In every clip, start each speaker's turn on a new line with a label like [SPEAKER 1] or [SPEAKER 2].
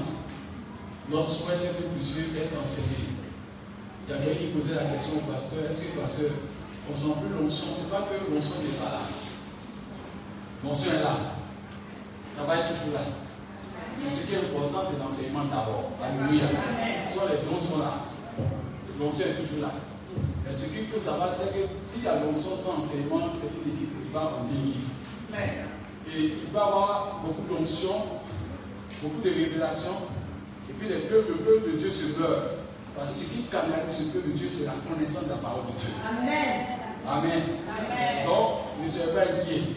[SPEAKER 1] séance. Notre souhait, c'est que puissiez être enseigné. Il y a quelqu'un qui posait la question au pasteur est-ce que, pasteur, on sent plus l'onction Ce n'est pas que l'onction n'est pas là. L'onction est là. Ça va être toujours là. Mais ce qui est important, c'est l'enseignement d'abord. Alléluia. Soit les dons sont là. L'onction est toujours là. Mais ce qu'il faut savoir, c'est que s'il y a l'onction sans enseignement, c'est une équipe qui va en dérive. Et il va y avoir beaucoup d'onction, beaucoup de révélations. Et puis le peuple, le peuple de Dieu se meurt. Parce que ce qui canalise ce peuple de Dieu, c'est la connaissance de la parole de Dieu. Amen. Donc, ne soyez pas inquiets.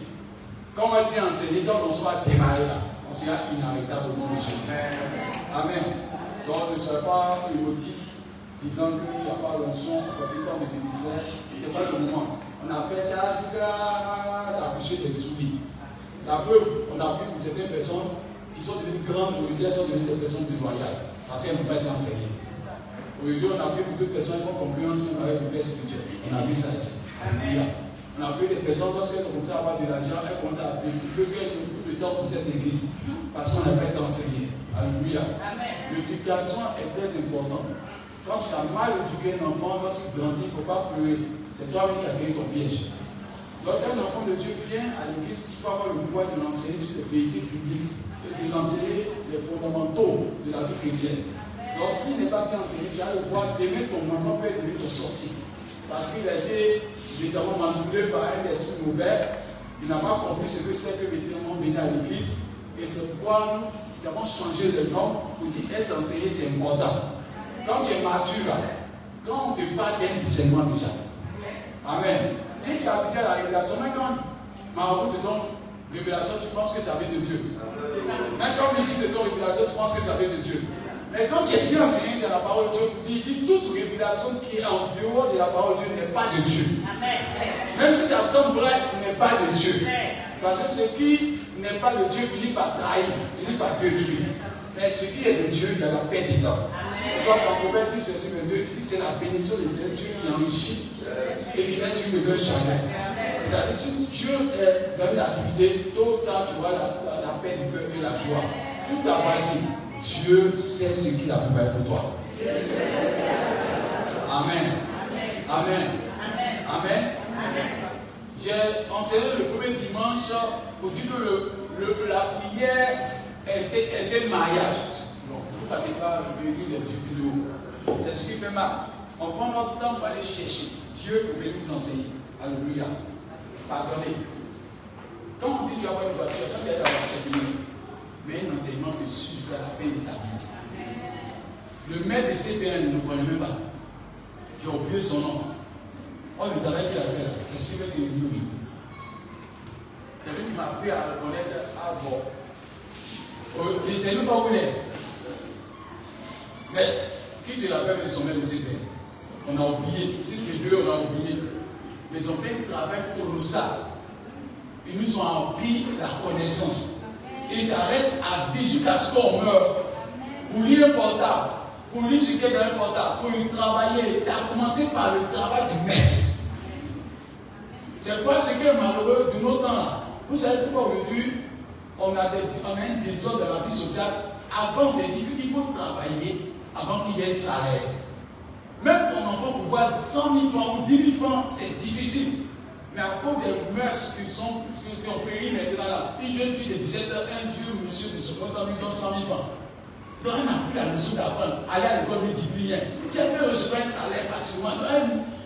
[SPEAKER 1] Quand on va bien enseigner, quand on soit démarré là, on sera inarrêtable au nom de Jésus. Amen. Donc, ne soyez pas émotifs, disant qu'il n'y a pas l'onction, il faut tout le temps de bénisseur. Ce n'est pas le du grâce à coucher des souris. La preuve, on a vu pour certaines personnes qui sont devenues grandes, aujourd'hui, elles sont devenues des personnes déloyales parce qu'elles n'ont pas été enseignées. Aujourd'hui, on a vu beaucoup de personnes qui font compréhension avec le Père spirituel. On a vu ça ici. On a vu des personnes, lorsqu'elles commencent à avoir de l'argent, elles commencent à pleurer beaucoup de temps pour cette église. Parce qu'on n'a pas été enseigné. Alléluia. L'éducation est très importante. Quand tu as mal éduqué un enfant, lorsqu'il grandit, il ne faut pas pleurer. C'est toi-même qui as gagné ton piège. Donc, un enfant de Dieu vient à l'église, il faut avoir le pouvoir de l'enseigner sur les véhicules publics, de l'enseigner les fondamentaux de la vie chrétienne. Donc, s'il n'est pas bien enseigné, tu as le pouvoir d'aimer ton enfant peut être ton sorcier. Parce qu'il a été évidemment manipulé par un esprit mauvais. Il n'a pas compris ce que c'est que évidemment venir à l'église. Et c'est pourquoi nous avons changé le nom pour dire être enseigné, c'est important. Quand tu es mature, quand on te parle d'un discernement déjà. Amen. Si tu as déjà la révélation, mais quand Maroc te donne révélation, tu penses que ça vient de Dieu. Même quand ici te donne révélation, tu penses que ça vient de Dieu. Mais quand tu es bien enseigné dans la parole de Dieu, tu dis toute révélation qui est en dehors de la parole de Dieu n'est pas de Dieu. Même si ça semble vrai, ce n'est pas de Dieu. Parce que ce qui n'est pas de Dieu finit par trahir, finit par détruire. Mais ce qui est de Dieu, il y a la paix dedans. C'est comme quand prophète dit ceci de Dieu, c'est la bénédiction de Dieu qui enrichit et qui laisse une de charnelle. Si Dieu est dans une activité, tôt ou tard, tu vois la, la, paix du cœur et la joie. Toute la partie. Dieu sait ce qu'il a préparé pour toi. Amen. Amen. Amen. J'ai enseigné le premier dimanche pour dire que le, la prière était, mariage. Donc, vous n'avez pas vu les vidéos. C'est ce qui fait mal. On prend notre temps pour aller chercher. Dieu veut nous enseigner. Alléluia. Pardonnez. Quand on dit que tu avoir une voiture, ça veut dire d'avoir mais un enseignement te suit jusqu'à la fin de ta vie. Le maître de CPN ne le connaît même pas. J'ai oublié son nom. Oh, le travail qu'il a fait là, c'est ce qu'il est venu. C'est lui qui m'a appris à reconnaître à bon. Oh, je ne sais même pas où il est. Mais qui se rappelle de son maître de CPN On a oublié. Si les deux, on a oublié. Mais ils ont fait un travail colossal. Ils nous ont appris la connaissance. Et ça reste à vie jusqu'à ce qu'on meure. Pour lire un portable, pour lire ce qui est dans un portable, pour y travailler, ça a commencé par le travail du maître. C'est quoi ce qui est malheureux de nos temps là Vous savez pourquoi aujourd'hui on a, des, on a une vision de la vie sociale avant de dire qu'il faut travailler avant qu'il y ait un salaire. Même ton enfant pour voir 100 000 francs ou 10 000 francs, c'est difficile. Mais à cause des mœurs qui, sont, qui ont péri maintenant là, une jeune fille de 17 ans, un vieux monsieur de 50 ans lui donne 100 000 francs. Donc elle n'a plus la notion d'apprendre. Aller à l'école ne dit rien. Si elle peut recevoir un salaire facilement,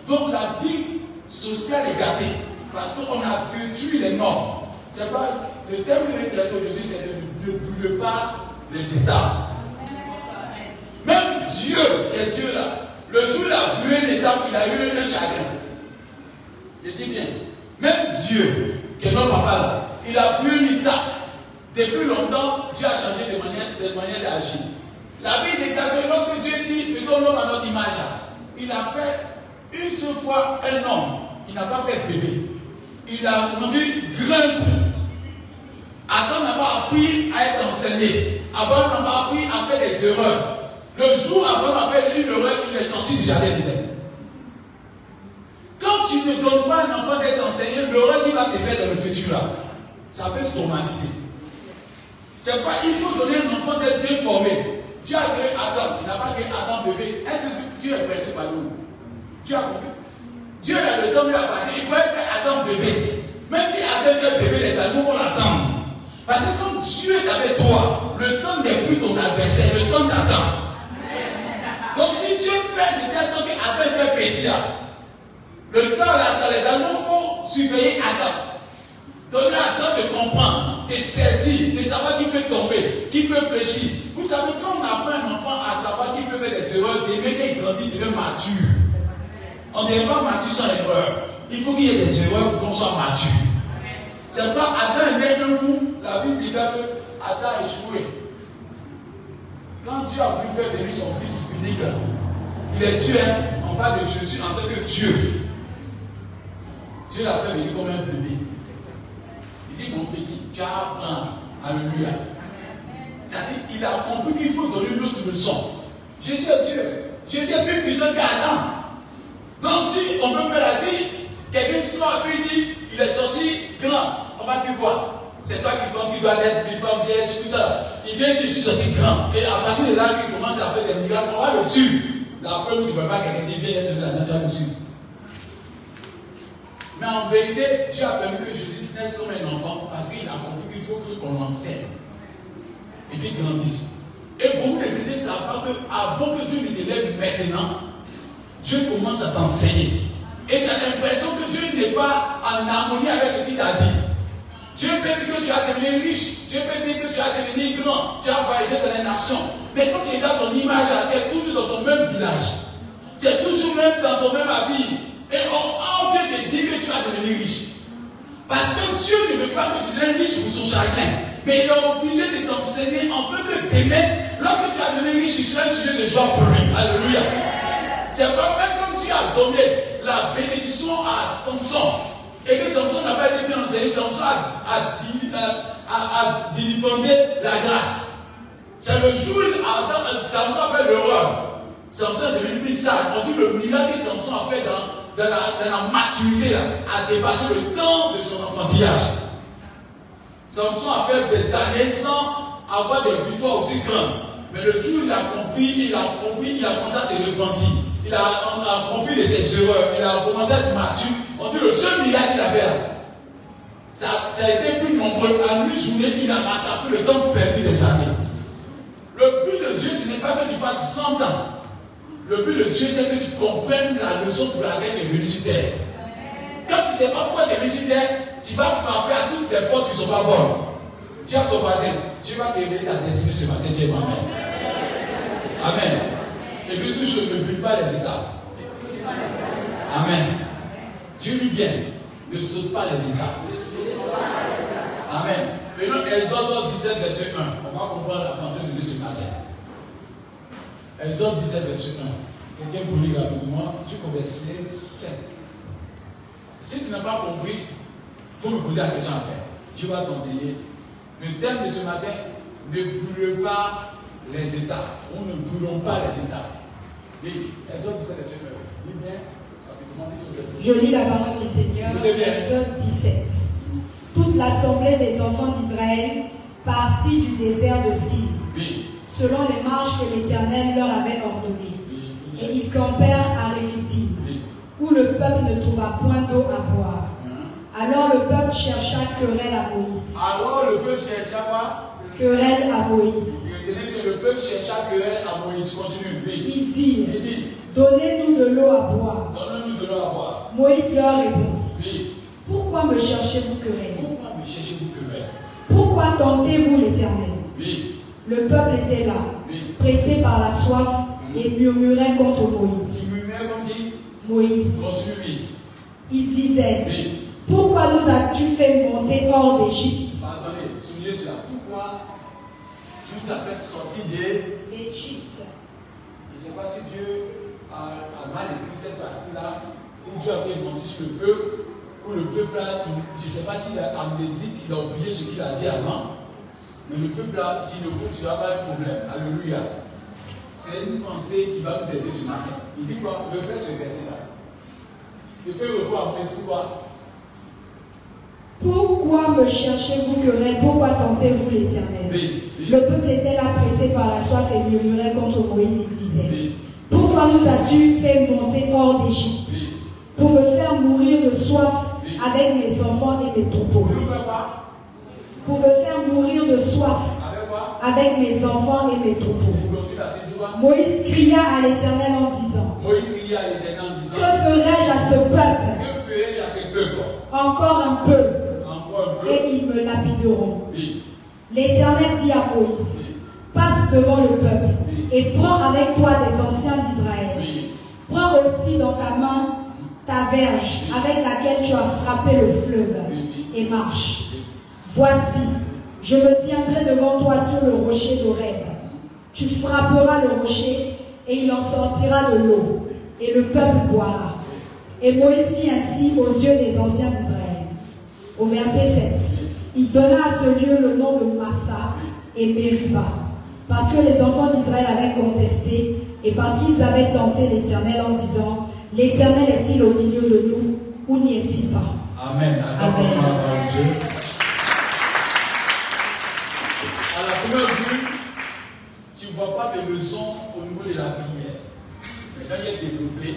[SPEAKER 1] donc la vie sociale est gâtée. Parce qu'on a détruit les normes. C'est pas le thème que je aujourd'hui, c'est de ne brûler pas les États. Même Dieu, est Dieu là, le jour où il a brûlé l'État, il a eu un chagrin. Je dis bien, même Dieu, qui est notre papa là, il a plus l'État. Depuis longtemps, Dieu a changé de manière, de manière d'agir. La vie est que lorsque Dieu dit faisons l'homme à notre image, il a fait une seule fois un homme. Il n'a pas fait bébé. Il a rendu grand Adam n'a pas appris à être enseigné. Avant n'a pas appris à faire des erreurs. Le jour Abraham a fait erreur, il est sorti du jardin d'Éden. Quand tu ne donnes pas un enfant d'être enseigné, l'erreur qu'il va te faire dans le futur ça peut te traumatiser. C'est pas, il faut donner un enfant d'être bien formé. Dieu a créé Adam, il n'a pas créé Adam bébé. Est-ce que Dieu est pressé par nous Dieu a compris? Dieu a le temps de la partie, il pourrait faire Adam bébé. Même si Adam était bébé, les animaux vont l'attendre. Parce que comme Dieu est avec toi, le temps n'est plus ton adversaire, le temps t'attend. Donc si Dieu fait de telle sorte qu'Adam était là, le temps là, dans les animaux vont surveiller Adam. Donner à Adam de comprendre, de saisir, de savoir qui peut tomber, qui peut fléchir. Vous savez, quand on apprend un enfant à savoir qu'il peut faire des erreurs, d'aimer qu'il grandit, il devient mature. On n'est pas mature sans erreur. Il faut qu'il y ait des erreurs pour qu'on soit mature. C'est pas Adam est né d'un coup, la Bible dit que Adam a échoué. Quand Dieu a voulu faire de lui son fils unique, il est Dieu, hein. on parle de Jésus en tant que Dieu. Dieu l'a fait venir comme un bébé. Il dit, mon petit, tu apprends. Alléluia. C'est-à-dire, il a compris qu'il faut donner une autre leçon. Jésus est Dieu. Jésus est plus puissant qu'Adam. Donc, si on veut faire ainsi, quelqu'un qui sort et dit, il est sorti grand, on va dire quoi? C'est toi qui penses qu'il doit être femme vieille, tout ça. Il vient dire, je suis sorti grand. Et à partir de là, il commence à faire des miracles, on va le suivre. La où je ne veux pas quelqu'un qui vient être de la déjà le suivre. Mais en vérité, Dieu a permis que Jésus naisse comme un enfant parce qu'il a compris qu'il faut qu'on enseigne et qu'il grandisse. Et beaucoup de chrétiens savent pas qu'avant que Dieu ne t'élève maintenant, Dieu commence à t'enseigner. Et tu as l'impression que Dieu n'est pas en harmonie avec ce qu'il t'a dit. Dieu peut dire que tu as devenu riche, Dieu peut dire que tu as devenu grand, tu as voyagé dans les nations. Mais quand tu es dans ton image, tu es toujours dans ton même village. Tu es toujours même dans ton même habit. Et oh, oh, Dieu te dit que tu as devenu riche. Parce que Dieu ne veut pas que tu deviennes riche pour son chagrin. Mais il est obligé de t'enseigner en fait de t'aimer. Lorsque tu as devenu riche, tu seras un sujet de joie pour lui. Alléluia. C'est pas même comme tu as donné la bénédiction à Samson. Et que Samson n'a pas été bien enseigné, Samson a, a, a, la grâce. C'est le jour où Samson a fait l'erreur. Samson est devenu sage. On dit le miracle que Samson a fait dans la, maturité, à dépasser le temps de son enfantillage. Samson a fait des années sans avoir des victoires aussi grandes. Mais le jour où il a compris, il a compris, il a commencé à se repentir. Il a, a compris de ses erreurs, il a commencé à être mature. Le seul miracle qu'il a fait ça, ça, a été plus nombreux. À lui journée, il a rattrapé le temps perdu des années. Le but de Dieu, ce n'est pas que tu fasses 100 ans. Le but de Dieu, c'est que tu comprennes la leçon pour laquelle tu es venu. Quand tu ne sais pas pourquoi tu es venu tu vas frapper à toutes les portes qui ne sont pas bonnes. Tu as ton voisin, tu vas révéler ta destinée ce matin, tu es Amen. Amen. Et puis toujours ne brûle pas les étapes. Amen. Dieu lui bien, ne saute pas les étapes. Amen. Maintenant, Exode 17, verset 1. On va comprendre la pensée de Dieu ce matin. Exode 17, verset 1. Quelqu'un pour lire rapidement, au verset 7. Si tu n'as pas compris, il faut me poser la question à faire. Dieu va t'enseigner. Le thème de ce matin, ne brûle pas les étapes. On ne brûlons pas les étapes. Oui, Exode 17, verset 1. Lis bien.
[SPEAKER 2] Je lis la parole du Seigneur, Exode 17. Toute l'assemblée des enfants d'Israël partit du désert de Syrie. Oui selon les marches que l'Éternel leur avait ordonnées. Et ils campèrent à Réphidim, où le peuple ne trouva point d'eau à boire. Alors le peuple chercha querelle à Moïse.
[SPEAKER 1] Alors le peuple chercha quoi?
[SPEAKER 2] Querelle à Moïse.
[SPEAKER 1] Le peuple chercha querelle à Moïse. Continue.
[SPEAKER 2] Il dit, Donnez-nous de l'eau à boire. Moïse leur répondit. Pourquoi me cherchez-vous querelle?
[SPEAKER 1] Pourquoi me cherchez-vous querelle?
[SPEAKER 2] Pourquoi tentez-vous l'Éternel?
[SPEAKER 1] Oui.
[SPEAKER 2] Le peuple était là, pressé par la soif, et murmurait contre Moïse. Moïse. Il disait, pourquoi nous as-tu fait monter hors d'Égypte?
[SPEAKER 1] Attendez, souvenez cela. Pourquoi tu nous as fait sortir d'Égypte. Je ne sais pas si Dieu a, mal écrit cette partie-là, où Dieu a fait sur le peuple, où le peuple a, je ne sais pas s'il a amnésique, il a oublié ce qu'il a dit avant. Mais le peuple là, s'il ne tu n'as pas de problème. Alléluia. C'est une pensée qui va nous aider ce matin. Il dit quoi? Le fait ce verset-là. Le fait revoir à quoi?
[SPEAKER 2] Pourquoi me cherchez-vous querelle Pourquoi tentez-vous l'éternel? Le peuple était là pressé par la soif et murmurait contre Moïse. Il disait Pourquoi nous as-tu fait monter hors d'Égypte? Pour me faire mourir de soif avec mes enfants et mes troupeaux. Pour me faire mourir de soif avec mes enfants et mes troupeaux. Moïse cria à l'Éternel en disant Que ferai-je à ce peuple? Encore un peu. Et ils me lapideront. L'Éternel dit à Moïse Passe devant le peuple et prends avec toi des anciens d'Israël. Prends aussi dans ta main ta verge avec laquelle tu as frappé le fleuve et marche. Voici, je me tiendrai devant toi sur le rocher d'Oreb. Tu frapperas le rocher et il en sortira de l'eau, et le peuple boira. Et Moïse fit ainsi aux yeux des anciens d'Israël. Au verset 7, il donna à ce lieu le nom de Massa et Meriba, parce que les enfants d'Israël avaient contesté et parce qu'ils avaient tenté l'Éternel en disant, l'Éternel est-il au milieu de nous ou n'y est-il pas?
[SPEAKER 1] Amen. Amen. À la première vue, tu ne vois pas de leçons au niveau de la prière. Mais quand il est développé,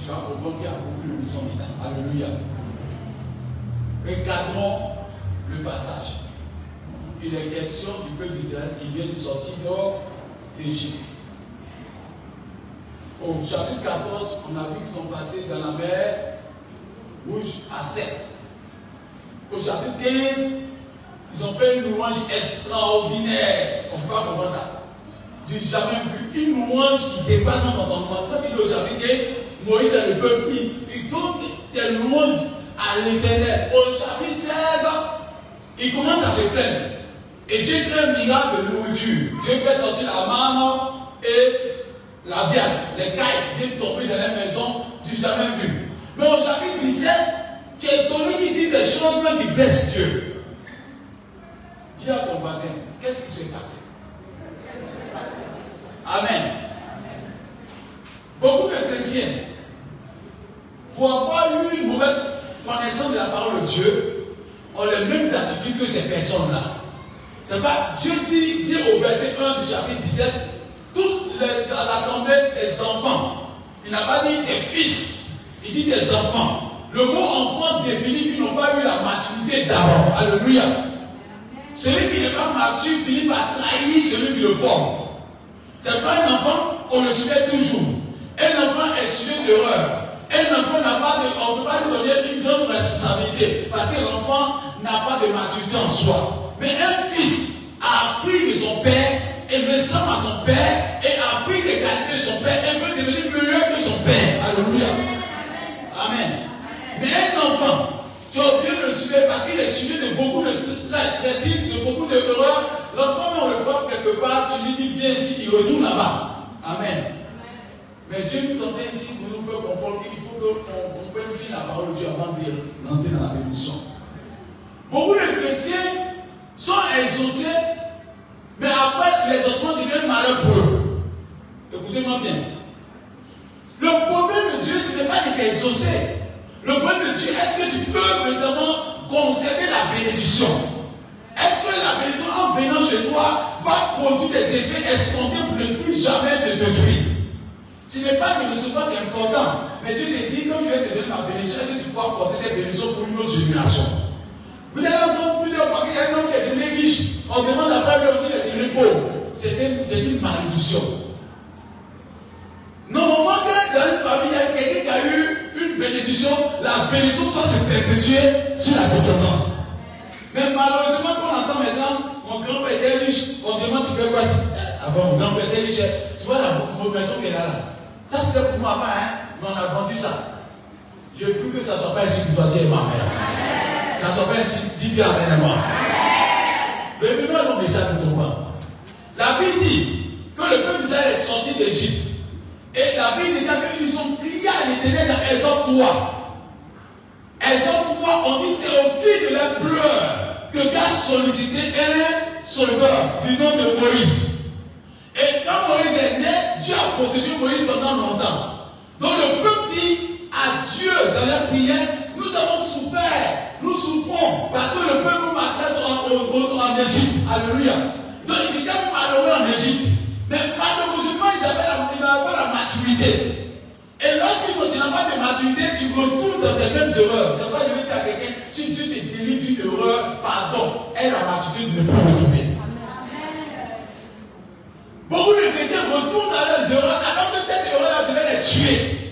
[SPEAKER 1] tu vas comprendre qu'il y a beaucoup de leçons dedans. Alléluia. Regardons le passage. Il est question du peuple d'Israël qui vient de sortir d'Égypte. Au chapitre 14, on a vu qu'ils sont passés dans la mer rouge à sec. Au chapitre 15, ils ont fait une louange extraordinaire. On ne peut pas comprendre ça. J'ai jamais vu une louange qui dépasse notre entendement. Quand il au chapitre 15, Moïse et le peuple, il donne des louanges à l'éternel. Au chapitre 16, il commence à se plaindre. Et Dieu fait un miracle de nourriture. Dieu fait sortir la maman et la viande. Les cailles viennent tomber dans la maison du jamais vu. Mais au chapitre 17, tu es étonné qui dit des choses même qui blessent Dieu. Dis à ton voisin, qu'est-ce qui s'est passé? Amen. Beaucoup de chrétiens, pour avoir eu une mauvaise connaissance de la parole de Dieu, ont les mêmes attitudes que ces personnes-là. C'est pas Dieu dit, dit au verset 1 du chapitre 17, toute l'assemblée des enfants. Il n'a pas dit des fils, il dit des enfants. Le mot enfant définit qu'ils n'ont pas eu la maturité d'abord. Alléluia. Celui qui n'est pas mature finit par trahir celui qui le forme. C'est pas un enfant, on le suivait toujours. Un enfant est sujet d'erreur. Un enfant n'a pas de. On ne peut pas lui donner une grande responsabilité parce que l'enfant n'a pas de maturité en soi. Mais un fils a appris de son père et ressemble à son père et a appris des qualités de son père et veut devenir meilleur que son père. Alléluia. Amen. Mais un enfant, tu as oublié le suivre parce qu'il est suivi de beaucoup de traîtrises, de beaucoup d'erreurs. L'enfant, on le forme quelque part, tu lui dis viens ici, il retourne là-bas. Amen. Mais Dieu nous enseigne ici pour nous faire comprendre qu'il faut qu'on comprenne bien la parole de Dieu avant d'entrer dans la bénédiction. Beaucoup de chrétiens sont exaucés, mais après l'exaucement devient malheur pour eux. Écoutez-moi bien. Le problème de Dieu, ce n'est pas d'être exaucé. Le problème de Dieu, est-ce que tu peux vraiment conserver la bénédiction? Est-ce que la bénédiction, en venant chez toi, va produire des effets escomptés pour ne plus jamais se détruire? Ce n'est pas de recevoir est important. Mais Dieu te dit, comme je vais te donner ma bénédiction, est-ce que tu pourras porter cette bénédiction pour une autre génération? Vous avez entendu plusieurs fois qu'il y a un homme qui est devenu riche. On demande qu'il est devenu pauvre. C'est une malédiction. Normalement, dans une famille, il y a quelqu'un qui a eu une bénédiction, la bénédiction doit se perpétuer sur la descendance. Mais malheureusement, quand on entend maintenant, mon grand-père était riche, on demande tu fais quoi? Avant, mon grand-père était riche. Tu vois la vocation qu'elle a là. Ça, c'était pour ma mère, hein? on a vendu ça. Je veux que ça ne soit pas ainsi que toi, ma mère. Ça ne soit pas ainsi, dis bien Amen à moi. Mais venons à nos messages toi. La Bible dit que le peuple d'Israël est sorti d'Égypte. Et la Bible dit qu'ils ont crié à l'éternel dans Exode 3. Exode 3, on dit c'est au cri de la pleurs que Dieu a sollicité un sauveur du nom de Moïse. Et quand Moïse est né, Dieu a protégé Moïse pendant longtemps. Donc le peuple dit à Dieu dans la prière, nous avons souffert, nous souffrons, parce que le peuple nous maltraite en, Égypte. Alléluia. Donc ils étaient malheureux en Égypte. Mais malheureusement, ils n'avaient pas la maturité. Et lorsqu'ils n'ont pas de maturité, tu retournes dans tes mêmes erreurs. C'est pas de dire à quelqu'un, si Dieu te délivre d'une erreur, pardon, elle la maturité de ne pas retourner. Beaucoup de chrétiens retournent dans leurs erreurs alors que cette erreur-là devait les tuer.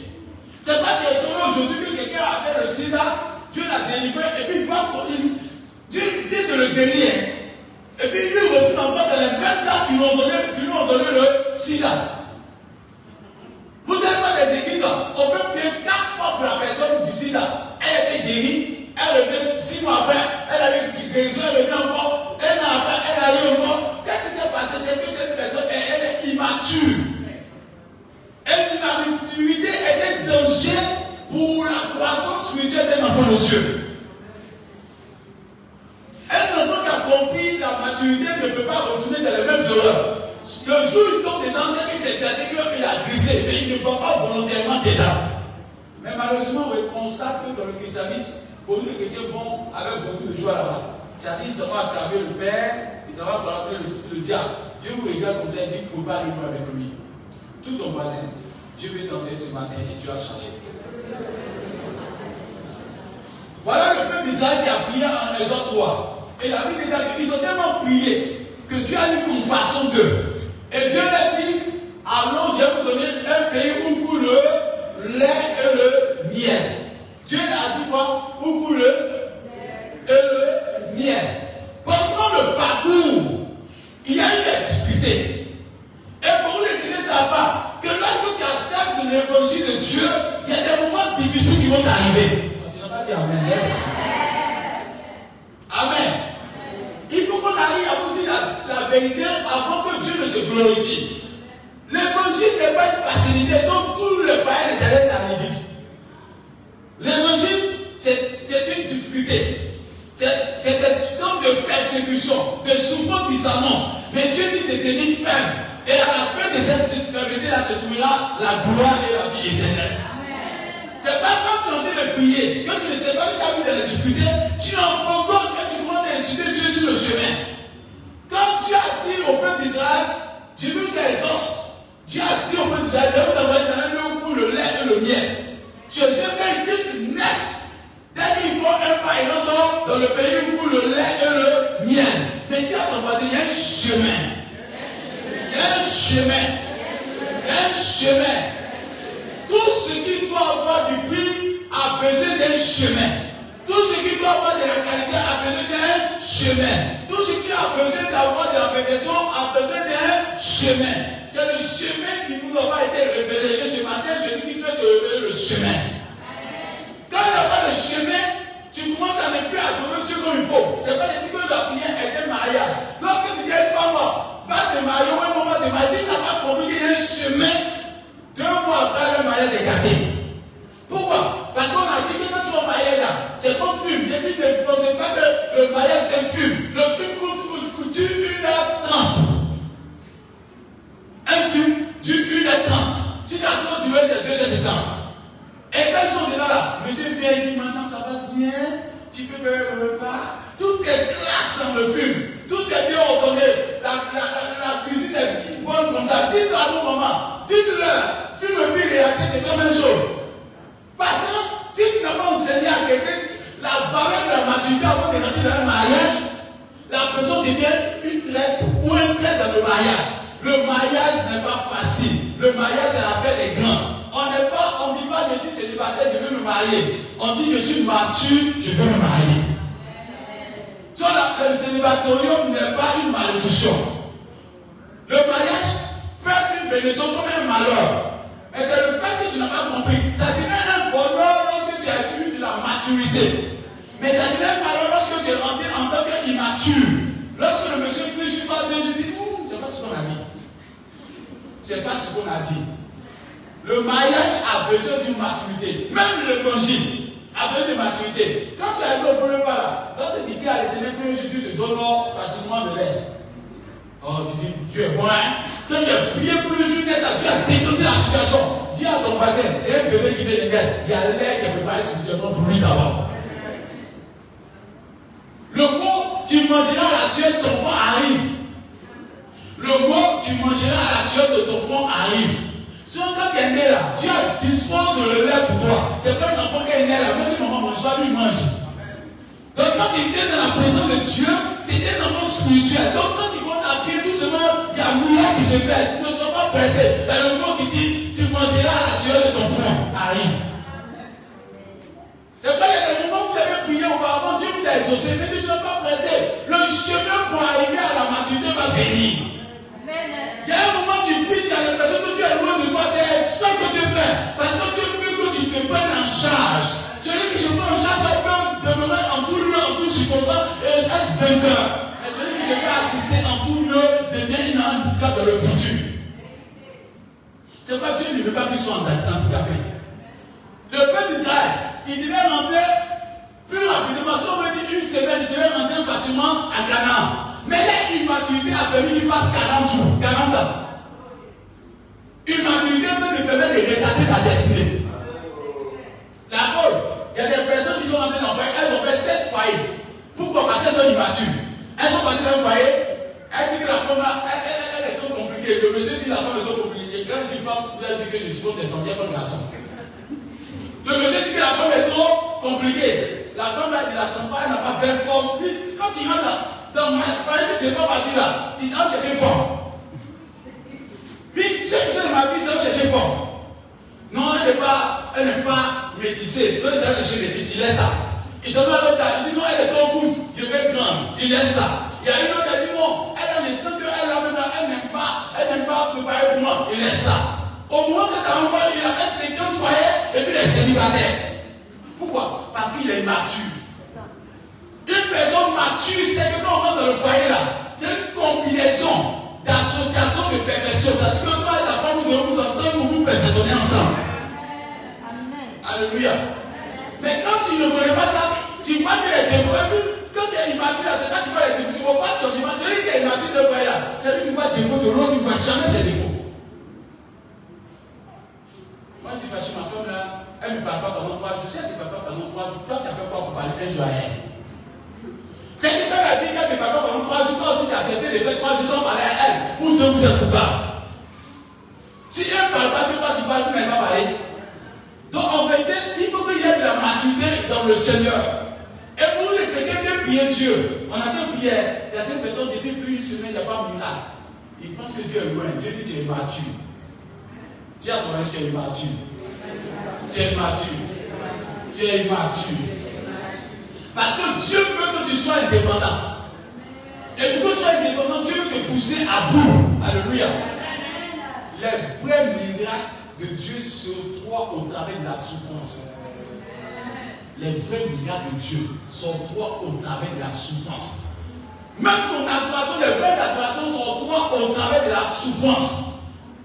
[SPEAKER 1] C'est pas que aujourd'hui que quelqu'un a fait le sida, Dieu l'a délivré et puis il va continuer. Dieu vient de le guérir. Et puis il retourne encore dans les mêmes actes qui lui ont donné, qui lui donné le sida. Vous n'avez pas des églises, on peut prier quatre fois pour la personne du sida. Elle été guérie, elle revient six mois après, elle a eu une guérison, elle revient encore, un an après, elle a eu encore. Qu'est-ce qui s'est passé? C'est que cette personne, elle, est immature. Et l'immaturité est un danger pour la enfant de Dieu. Un enfant qui a la maturité ne peut pas retourner dans les mêmes erreurs. Le jour où il tombe dedans, c'est qu'il s'est gardé qu'il a glissé, mais il ne va pas volontairement dedans. Mais malheureusement, on constate que dans le christianisme, beaucoup de chrétiens vont avec beaucoup de joie là-bas. C'est-à-dire, ils vont attraper le Père, ils vont attraper le, le diable. Dieu vous regarde comme ça et dit qu'il ne faut pas aller avec lui. Tout ton voisin, Dieu veut danser ce matin et tu as changé. Voilà le peuple d'Israël qui a prié en Exode 3. Et la Bible dit qu'ils ont tellement prié que Dieu a eu compassion d'eux. Et Dieu leur dit, allons, je vais vous donner un pays où coule le et le miel. Dieu a dit quoi? Où coule le et le miel. Pendant le parcours, il y a eu des difficultés. Et pour pas que lorsque tu acceptes l'évangile de Dieu, il y a des moments difficiles qui vont arriver. Tu n'as pas dit Amen. Amen. Il faut qu'on arrive à vous dire la, vérité avant que Dieu ne se glorifie. L'évangile n'est pas une facilité, sont tous les païens éternels d'arrivistes. L'évangile, c'est une difficulté. C'est des temps de persécution, de souffrance qui s'annoncent. Mais Dieu dit de tenir ferme. Et à la fin de cette fermeté-là se trouvera la gloire et la vie éternelle. C'est pas quand tu es en train de prier, quand tu ne sais pas que tu as mis dans les difficultés, tu en quand tu commences à insulter Dieu sur le chemin. Quand tu as dit au peuple d'Israël, Dieu nous exauce. Dieu a dit au peuple d'Israël, Dieu vous envoyer dans le lait et le miel. Je sais fait une net Dès qu'il faut un pas l'autre dans le pays où le lait et le miel. Mais dis à ton voisin, il y a un chemin. Un chemin. Un chemin. Tout ce qui doit avoir du prix a besoin d'un chemin. Tout ce qui doit avoir de la qualité a besoin d'un chemin. Tout ce qui a besoin d'avoir de la perfection a besoin d'un chemin. C'est le chemin qui nous a pas été révélé. Ce matin, qu'il faut te révéler le chemin. Quand il n'y a pas de chemin, tu commences à ne plus adorer Dieu comme il faut. C'est pas dire que la prière est un mariage. Lorsque tu dis une femme, va te marier, va te marier. Si tu n'as pas compris qu'il y a un chemin, deux mois après le mariage est gâté. Pourquoi? Parce qu'on a dit que quand tu vas marier là, c'est comme fume. J'ai dit pas que le mariage est un fume. Le fume coûte, coûte, coûte 1h30. Un fume dure 1h30. Si tu as trop duré, c'est 2 heures de temps. Et quand ils sont déjà là, monsieur vient et dit maintenant ça va bien, tu peux faire le repas, tout est classe dans le film, tout est bien ordonné, la, la, la, cuisine est bonne comme ça. Dites à nos mamans, dites-leur, film puis réalité, c'est pas la même chose. Par contre, si tu n'as pas enseigné à quelqu'un la valeur de la maturité avant de rentrer dans le mariage, la personne devient une traite ou un trait dans le mariage. Le mariage n'est pas facile. Le mariage, c'est l'affaire des grands. On n'est pas, on ne dit pas je suis célibataire, je veux me marier. On dit je suis mature, je veux me marier. Soit le célibatarium n'est pas une malédiction. Le mariage peut être une bénédiction comme un malheur. Mais c'est le fait que tu n'as pas compris. Ça devient un bonheur lorsque tu as eu de la maturité. Mais ça devient un malheur lorsque tu es rentré en tant qu'immature. Lorsque le monsieur dit je suis pas bien, je dis, c'est pas ce qu'on a dit. C'est pas ce qu'on a dit. Le mariage a besoin d'une maturité. Même l'évangile a besoin de maturité. Quand tu arrives au premier pas là, lorsque tu dis à l'éternel, que tu te donne facilement de l'air. Oh, tu dis, Dieu est bon, hein? Quand tu as prié pour le jour, tu as détourné la situation. Dis à ton voisin, c'est un bébé qui vient de naître. Il y a l'air qui est préparé spirituellement pour lui d'abord. Le mot tu mangeras la sueur de ton enfant arrive. Le mot tu mangeras la sueur de ton enfant arrive. Si on quand tu es né là, Dieu dispose le lait pour toi. C'est pas un enfant qui est né là, même si maman mange pas, lui mange. Donc quand tu es dans la présence de Dieu, tu es un enfant spirituel. Donc quand tu à prier doucement, il y a miracle qui se fait. Tu ne sois pas pressé. Dans le mot qui dit, tu mangeras la sueur de ton frère. Arrive. C'est pas il y a des moments où vous avez prié auparavant, Dieu vous a exaucé, mais ne sois pas pressé. Le chemin pour arriver à la maturité va venir. Il y a un moment où tu pries, tu que Dieu est loin de toi, c'est ça que tu fais. Parce que Dieu veut que tu te prennes en charge. Celui qui se prend en charge, ça peut demeurer en tout lieu, en tout circonstance et être vainqueur. Et celui qui se fait assister en tout lieu devient un handicap dans le futur. C'est que Dieu ne veut pas qu'ils soient handicapés. Le peuple d'Israël, il devait rentrer Plus rapidement, si on me dit une semaine, il devait rentrer facilement à Ghana. Mais l'immaturité a permis qu'il fasse 40 jours, 40 ans. Immaturité peut me permettre de retarder ta destinée. La il y a des personnes qui sont rentrées dans le foyer, elles ont fait 7 foyers. Pourquoi Parce qu'elles sont immatures. Elles sont parties dans un foyer, elles disent que la femme là, elle, est trop compliquée. Le monsieur dit que la femme est trop compliquée. Quand il dit femme, vous allez dire que je suppose des femmes, il n'y a pas de garçon. Le monsieur dit que la femme est trop compliquée. La femme là, il la sent pas, elle n'a pas belle forme. Quand tu rentres là, dans ma foyer, tu n'es pas parti là, tu dois chercher forme. Puis, chose m'a dit, tu dois chercher forme. Non, elle n'est pas, elle n'est pas métissée. Donc, il va chercher métisse, il laisse ça. Il se met à l'autre il dit non, elle est trop courte, je vais grande. Il laisse ça. Il y a une autre, elle dit non, elle a les seins qu'elle a maintenant, elle n'aime pas, elle n'aime pas préparer moi. Il laisse ça. Au moment que tu as envoyé, il a fait 50 foyers et puis il est célibataire. Pourquoi? Parce qu'il est mature. Une personne mature, c'est que quand on rentre dans le foyer là, c'est une combinaison d'associations de perfection. Ça dit que toi et ta femme, vous devez vous entendre pour vous perfectionner ensemble. Amen. Alléluia. Mais quand tu ne connais pas ça, tu vois que les défauts. Quand tu es immature, c'est quand tu vois les défauts. Tu ne vois pas ton image. Celui qui est immature de foyer là, c'est lui qui voit les défauts de l'autre, tu ne vois jamais ses défauts. Moi, je suis fâché, ma femme là, elle ne me parle pas pendant trois jours. Si elle ne parle pas pendant trois jours, toi, tu as fait quoi pour parler un jour à elle C'est que quand elle a dit pas pendant trois jours, tu as accepté de faire trois jours sans parler à elle. Vous deux, vous êtes coupables. Si elle ne parle pas, que toi, tu parles, tu n'as pas parlé. Donc, en vérité, il faut qu'il y ait de la maturité dans le Seigneur. Et pour les chrétiens prier Dieu, on a dit prière, il y a cette personne dit plus une semaine, il n'y a pas miracle. Il pense que Dieu est loin. Dieu dit tu es mature. Dis à ton ami, tu es immature. Tu es immature. Tu es immature. Parce que Dieu veut que tu sois indépendant. Sois indépendant, Dieu te pousser à bout. Alléluia. Les vrais miracles de Dieu sur toi au travers de la souffrance. Les vrais miracles de Dieu sont toi au travers de la souffrance. Même ton adoration, les vraies adorations sont toi au travers de la souffrance.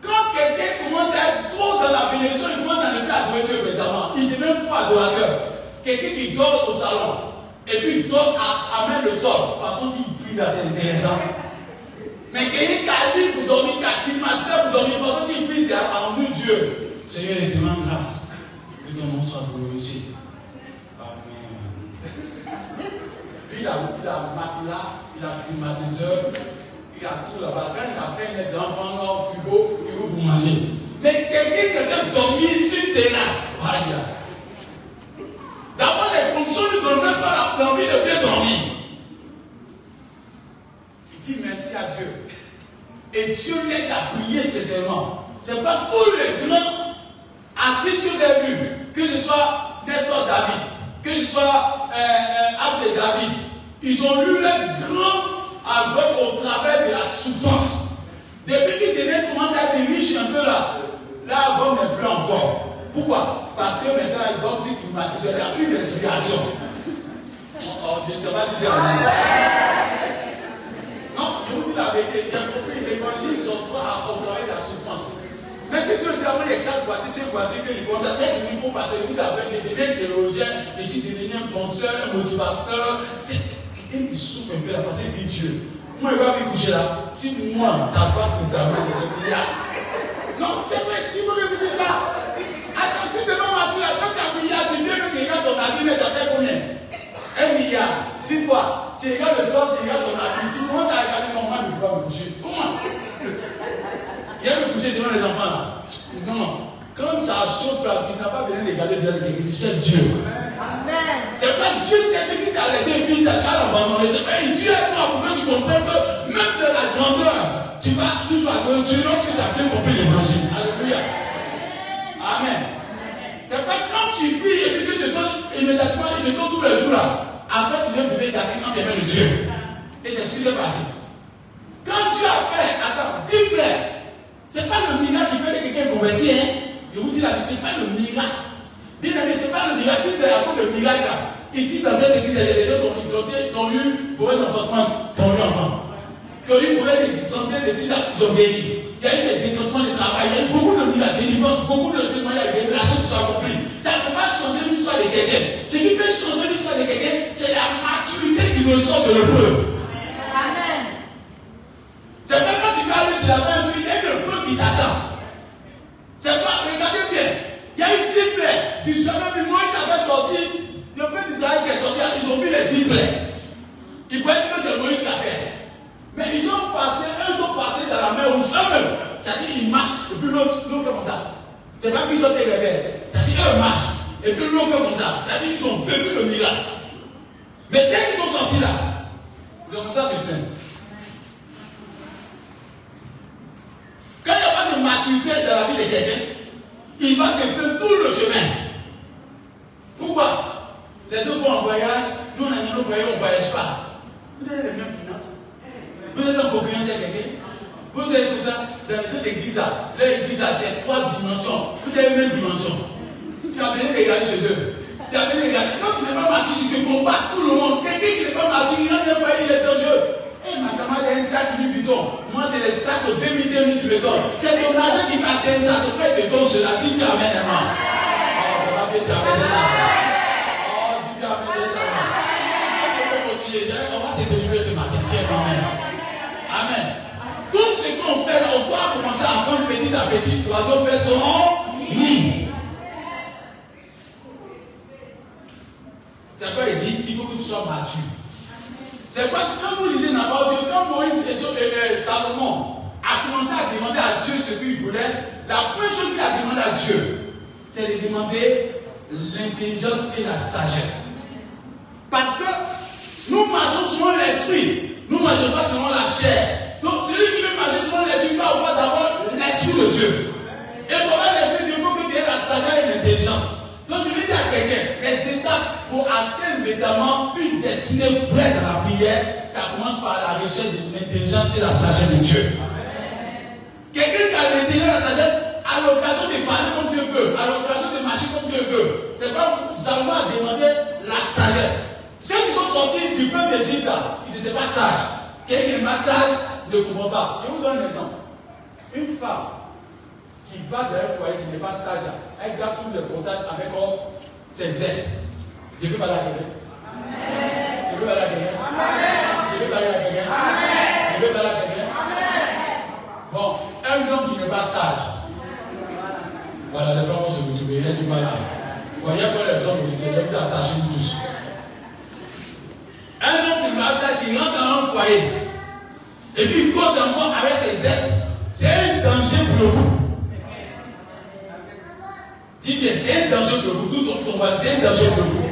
[SPEAKER 1] Quand quelqu'un commence à être trop dans la bénédiction, il commence à ne plus adorer Dieu évidemment. Il devient fou adorateur. Quelqu'un qui dort au salon, et puis dort à, main le sol, façon qu'il prie là, c'est intéressant. Mais quelqu'un qui a dit pour dormir, qui a climatisé pour dormir, il faut qu'il en nous Dieu. Seigneur, il demande grâce. Que ton nom soit glorifié. Amen. Lui, il a, il a matelas, il a climatiseur, il a tout là-bas. Quand il a fait un exemple, au frigo, il veut vous manger. Mais quelqu'un qui a dormi sur une terrasse. D'abord, les conditions ne donnent pas l'envie de bien dormir. Il dit merci à Dieu. Et Dieu l'aide à prier sincèrement. Ce n'est pas tous les grands artistes que avez vus, que ce soit Nestor David, que ce soit euh, euh, David, ils ont lu les grands albums au travers de la souffrance. Depuis qu'ils deviennent commencé à être riches un peu là, l'album n'est plus en forme. Pourquoi? Parce que maintenant, l'album dit climatisé, il n'y a plus d'inspiration. Oh, je ne te pas dire Non, je vous dis la vérité, il y a compris, l'évangile au travers de la souffrance. Mais si tu veux les quatre voitures, ces voitures que qu'il faut passer vous avez des théologiens, et si des un penseur, un motivateur, c'est quelqu'un qui souffre un peu la partie de Dieu. Moi, il va me coucher là. Si moi, ça va totalement de milliards. Non, c'est vrai, il faut que dise ça. Attends, tu demandes ma fille, milliard, tu viens que tu regardes ton avis, mais ça fait combien? Un milliard. Dis-toi, tu regardes le soir, tu regardes ton avis, tu commences à regarder mon main, je ne peux pas me coucher. Comment? Viens me coucher devant les enfants là. Non. Quand ça chauffe là, tu n'as pas besoin de regarder vers quelqu'un, tu Dieu. Amen. C'est pas Dieu, c'est que si tu as laissé une fille, tu as abandonné. C'est pas Dieu est moi pour que tu comprennes que même de la grandeur, tu vas toujours adorer Dieu lorsque tu as bien compris l'évangile. Alléluia. Amen. C'est pas quand tu pries et puis Dieu te donne immédiatement, il te donne tous les jours là. Après, tu viens de quand il y avait le Dieu. Et c'est ce qui s'est passé. Quand Dieu a fait, attends, dis-le. Ce n'est pas le miracle qui fait que quelqu'un converti. Hein? Je vous dis la vérité, ce n'est pas le miracle. Bien aimé, ce n'est pas le miracle. C'est à cause de miracle, ici dans cette église, il y a des gens qui ont eu pour un enfantement, qui ont eu enfant. Qui ont eu pour des centaines de six ans, ils ont guéri. Il y a eu des déclenchements de travail, il y a eu beaucoup de miracles, des divorces, beaucoup de témoignages, de la chose qui sont accomplies. Ça ne peut pas changer l'histoire de quelqu'un. Ce qui peut changer de qui ressort de l'épreuve. C'est pas quand tu vas aller de la main, tu il y a une épreuve qui t'attend. C'est pas, regardez bien, il y a une dix plaies. Tu jamais vu Moïse avait sorti, le peuple d'Israël qui est sorti, ils ont vu les dix plaies. Ils croyaient que c'est Moïse qui a fait. Mais ils sont passés, eux sont passés dans la mer rouge, eux-mêmes. C'est-à-dire qu'ils marchent, et puis l'autre fait comme ça. C'est pas qu'ils ont été réveillés. C'est-à-dire qu'ils marchent, et puis l'autre fait comme ça. C'est-à-dire qu'ils ont vécu le miracle. Mais dès qu'ils sont sortis là, ils ont comme ça c'est plein. Quand il n'y a pas de maturité dans la vie de quelqu'un, il va se plaindre tout le chemin. Pourquoi? Les autres vont en voyage, nous on a nos voyages, on ne voyage pas. Vous avez les mêmes finances. Vous êtes en concurrence avec quelqu'un. Vous êtes comme ça, dans les autres églises, là, l'église, c'est trois dimensions. Vous avez les mêmes dimensions. Tu as bien regardé chez eux. Tu as bien regardé. Quand tu n'es pas mature, tu te combats tout le monde. Quelqu'un qui n'est pas mature, il a foyer, il est dangereux. Et ma camarade un sac Louis Vuitton. Moi, c'est les sacs de 2000, 2000, tu le donnes. C'est ton argent qui t'atteint ça. C'est quoi te donne cela Dis tu amène un Oh, ça va bien t'amener là. Oh, tu amène un Je peux continuer. On va se délivrer ce matin. Bien, Amen. Amen. Tout ce qu'on fait, on doit commencer à apprendre petit à petit. L'oiseau fait son C'est quoi il dit Il faut que tu sois mature. C'est quoi quand vous lisez Dieu, quand Moïse et Salomon a commencé à demander à Dieu ce qu'il voulait, la première chose qu'il a demandé à Dieu, c'est de demander l'intelligence et la sagesse. Parce que nous marchons selon l'esprit, nous ne marchons pas selon la chair. Donc celui qui veut marcher selon l'esprit doit avoir d'abord l'esprit de Dieu. Et pour avoir l'esprit il faut que tu aies la sagesse et l'intelligence. Donc je vais dire à quelqu'un, les étapes pour atteindre notamment une destinée vraie dans la prière, ça commence par la recherche de l'intelligence et la sagesse de Dieu. Quelqu'un qui a l'intelligence et la sagesse a l'occasion de parler comme Dieu veut, a l'occasion de marcher comme Dieu veut. C'est pas Salomon a demandé la sagesse. Ceux qui sont sortis du peuple d'Égypte, ils n'étaient pas sages. Quelqu'un qui est pas sage ne comprend pas. Je vous donne un exemple. Une femme qui va dans un foyer qui n'est pas sage, elle garde tous les contacts avec ses ex. Je peux parler à quelqu'un? Je peux parler à quelqu'un? Je peux parler à quelqu'un? Je peux parler à quelqu'un? Bon, un homme qui n'est pas sage. Voilà, les femmes vont se motiver, il y a du mal là? Voyez quoi les hommes vous vous attachez tous. Un homme qui n'est pas sage, qui rentre dans un foyer, et puis il cause encore avec ses ex, c'est un danger pour le couple. Dis bien, c'est un pour vous. Tout ton combat, c'est un danger pour vous.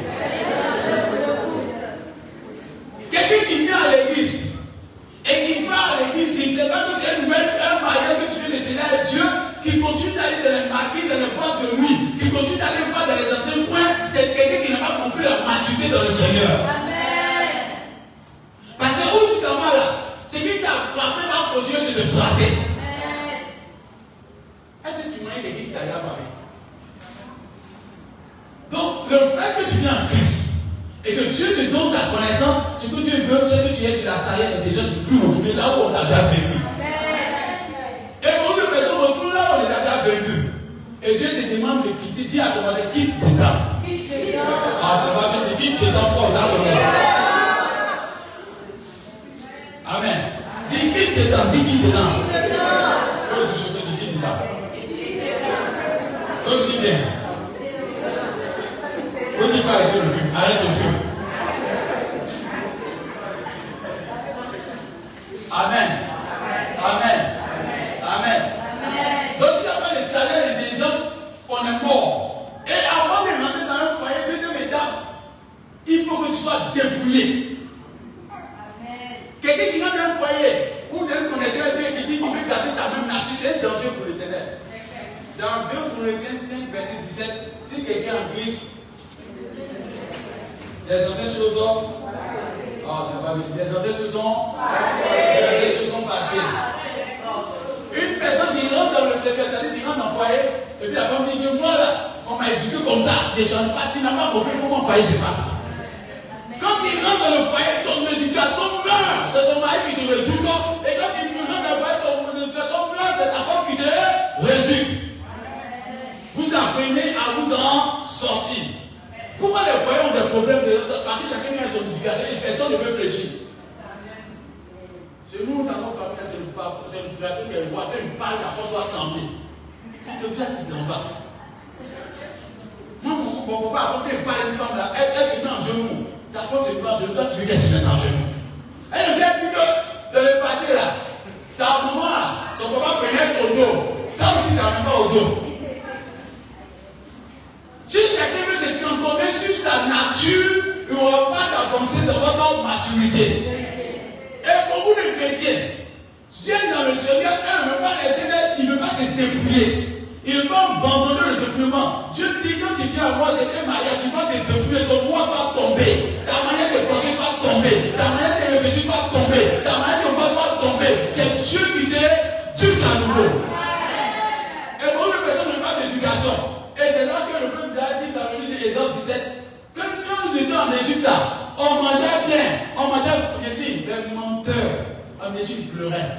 [SPEAKER 1] En Égypte pleuraient.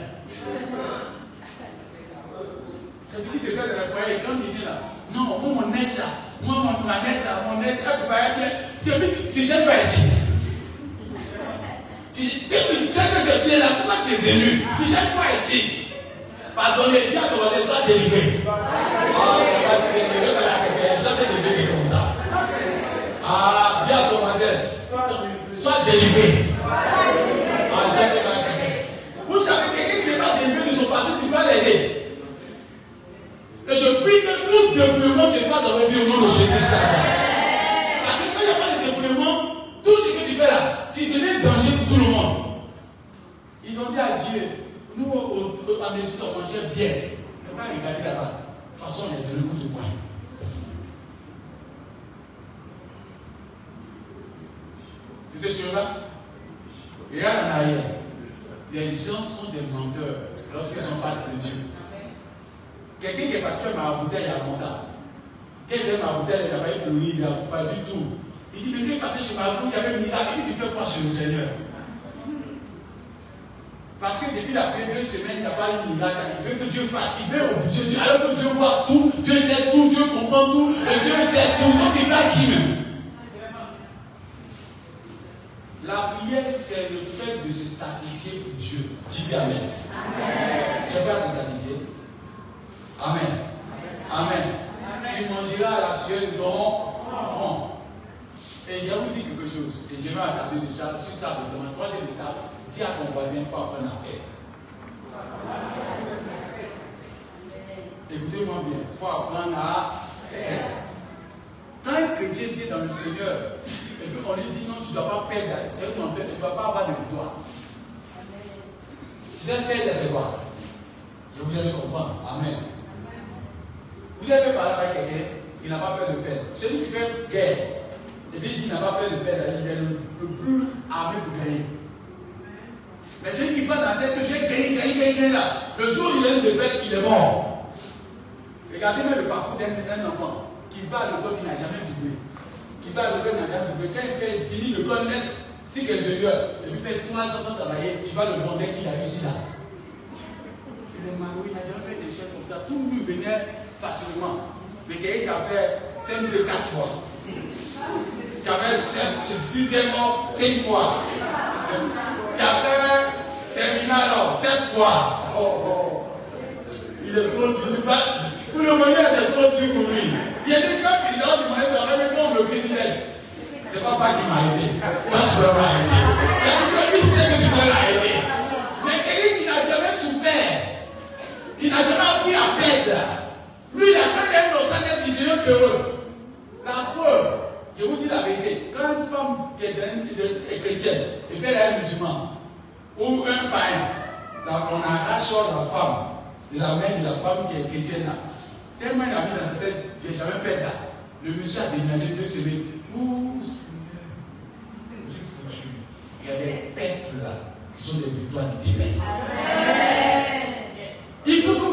[SPEAKER 1] C'est ce qui se fait dans le foyer. Quand il dit là, non, moi mon est là, moi mon, ma est là, mon est là, tu vas bien. Tu, tu cherches pas ici. Tu, tu, tu cherches que c'est bien là, pourquoi tu es venu? Tu cherches pas ici. Pardonnez, viens te sois délivré. Ah, jamais délivré comme ça. Ah, viens te sois délivré. Ah, jamais Vous savez, quelqu'un qui n'est pas délivré de son passé, tu vas l'aider. Et je prie que tout débrouillement se fasse dans votre vie au nom de Jésus. Parce que quand il n'y a pas de débrouillement, tout ce que tu fais là, tu deviens danger pour tout le monde. Ils ont dit à Dieu, nous, en Égypte, on mangeait bien. On va regarder là-bas. De façon, il le coup de poing. Tu te souviens là Regarde en arrière. Les gens sont des menteurs lorsqu'ils sont face de Dieu. Quelqu'un qui est parti faire ma bouteille à Monda. Quelqu'un ma bouteille, il a failli pleurer, il a pas du tout. Il dit, mais est parti chez ma bouteille, il y avait miracle. Il dit, tu fais quoi sur le Seigneur? Parce que depuis la première semaine, il n'y a pas eu de miracle. Il veut que Dieu fasse. Il veut obliger Dieu. Alors que Dieu voit tout, Dieu sait tout, Dieu comprend tout, et Dieu sait tout. Donc il blague qui même La prière, c'est le fait de se sacrifier pour Dieu. Dis Amen. Amen. Tu vas te sacrifier. Amen. Amen. Tu mangeras la sueur de ton enfant. Et a vous dit quelque chose. Et je vais attarder de ça. Si ça, dans la troisième étape. Dis à ton voisin, il faut apprendre à. Écoutez-moi bien, il faut apprendre à paix. Quand un chrétien vient dans le Seigneur, et qu'on lui dit non, tu ne dois pas perdre, c'est une tu ne dois pas avoir de victoire. Si tu dois perdre, c'est quoi? Je vous allez comprendre. Amen. Vous avez parlé avec quelqu'un qui n'a pas peur de perdre. Celui qui fait guerre, et puis il n'a pas peur de perdre, il est le plus armé pour gagner. Mais celui qui fait dans la tête que j'ai gagné, gagné, gagné, là, le jour où il a une défaite, il est mort. Regardez même le parcours d'un enfant qui va à l'école qui n'a jamais doublé. Qui va à l'école qui n'a jamais doublé. Quand il fait, finit le connaître, si que ingénieur, et lui fait 300 sans travailler, tu vas le vendre qu'il a réussi là. Il est marié, il n'a jamais fait des choses comme ça. Tout lui venait facilement. Mais quelqu'un qui a fait 5 de 4 fois. Qui a fait 6 fois, 5 fois qui a fait terminal sept fois. Oh, oh. Il est trop dur. Pour le moyen, c'est trop dur pour lui. Il a dit quand il a demandé de travailler, mais comme le fait. C'est pas ça qui m'a aidé. Toi, tu vas m'aider. Que lui sait que tu vas l'aider. Mais quelqu'un qui n'a jamais souffert, qui n'a jamais appris à perdre, lui, il a un innocent, il devient heureux. La preuve, je vous dis la vérité, quand une femme qui est, chrétienne et qu'elle est un musulman ou un païen, on arrache la femme la main de la femme qui est chrétienne là. Tellement il a mis dans sa tête, je n'ai jamais peur là. Le monsieur a déménagé deux semaines. Ouh, Seigneur, suis foutu. Il y a des pètes là qui sont des victoires du démon.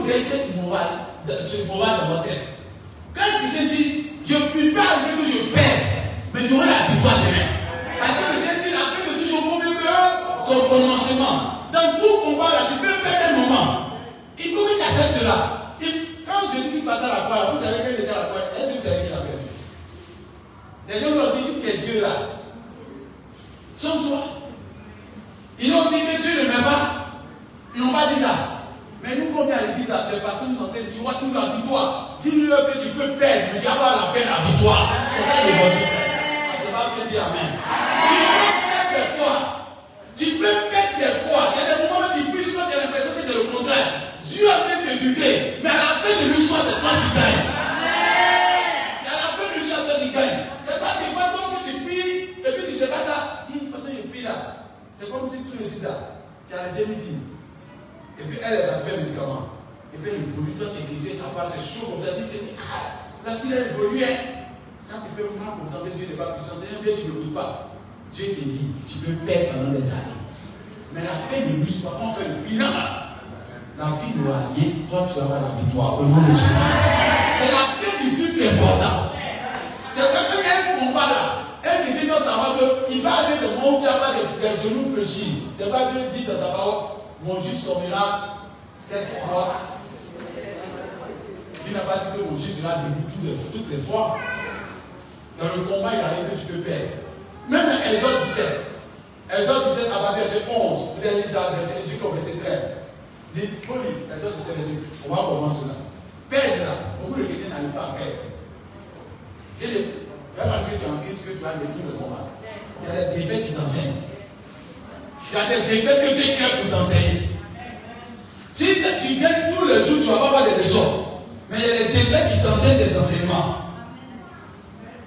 [SPEAKER 1] Cette morale, dans votre tête. Quand tu te dis, je ne peux pas arriver que je perds mais j'aurai la victoire demain. Parce que le Seigneur dit la fin de toujours vaut mieux que son commencement. Dans tout combat là, tu peux perdre un moment. Il faut que tu acceptes cela. Et quand Jésus passe à la croix, vous savez qu'elle était à la croix, est-ce que vous savez qu'il a perdu? Les gens leur disent que Dieu là. Sans toi, Ils ont dit que Dieu ne m'aime pas. Ils n'ont pas dit ça. Mais nous, quand on est à l'église, les personnes nous enseignent, tu vois toute la victoire. Dis-leur que tu peux perdre, mais tu vas la fin la victoire. C'est ça l'évangile. Tu ah, vas bien dire Amen. Tu peux perdre des fois. Tu peux perdre des fois. Il y a des moments où tu puisses, tu as l'impression que c'est le contraire. Dieu a fait te durer, mais à la fin de l'histoire, c'est toi qui gagne. C'est à la fin de l'histoire, toi qui gagne. C'est pas des fois, lorsque tu pries, et puis tu ne sais pas ça. De toute façon, je prie là. C'est comme si tu le sida. Tu as les fille. Et puis elle, elle te faire un médicament. Et puis elle évolue, toi tu es ça passe, c'est chaud comme ça. Dit, c'est ah, la fille elle évolue. Ça te fait mal comme ça, Dieu n'est pas puissant. C'est bien, tu ne le pas. Dieu te dit, tu peux perdre pendant des années. Mais la fin ne bus pas, on fait le bilan La fille n'aura rien, toi tu vas avoir la victoire au nom de Jésus. C'est la fin du film qui est important. C'est quand il y a un combat là. Un qui dit dans sa voix qu'il va aller de mon diable des genoux fléchis. C'est pas Dieu dit dans sa parole mon juste tombera cette fois. Il n'a pas dit que mon juste sera debout toutes les fois. Dans le combat, il arrive que tu peux perdre. Même Exode 17. Exode 17 à verset 11. Vous allez lire ça, verset 18 comme verset 13. Dites, faut lire Exode 17, verset. On va commencer là. Perdre là. Beaucoup de chrétiens n'arrivent pas à perdre. Il a parce que tu es en Christ que tu as vécu le combat. Il y a des défaites qui t'enseignent. Il y a des défaites que Dieu crée pour t'enseigner. Si tu gagnes tous les jours, tu ne vas pas avoir des leçons. Mais il y a des défaites qui t'enseignent des enseignements.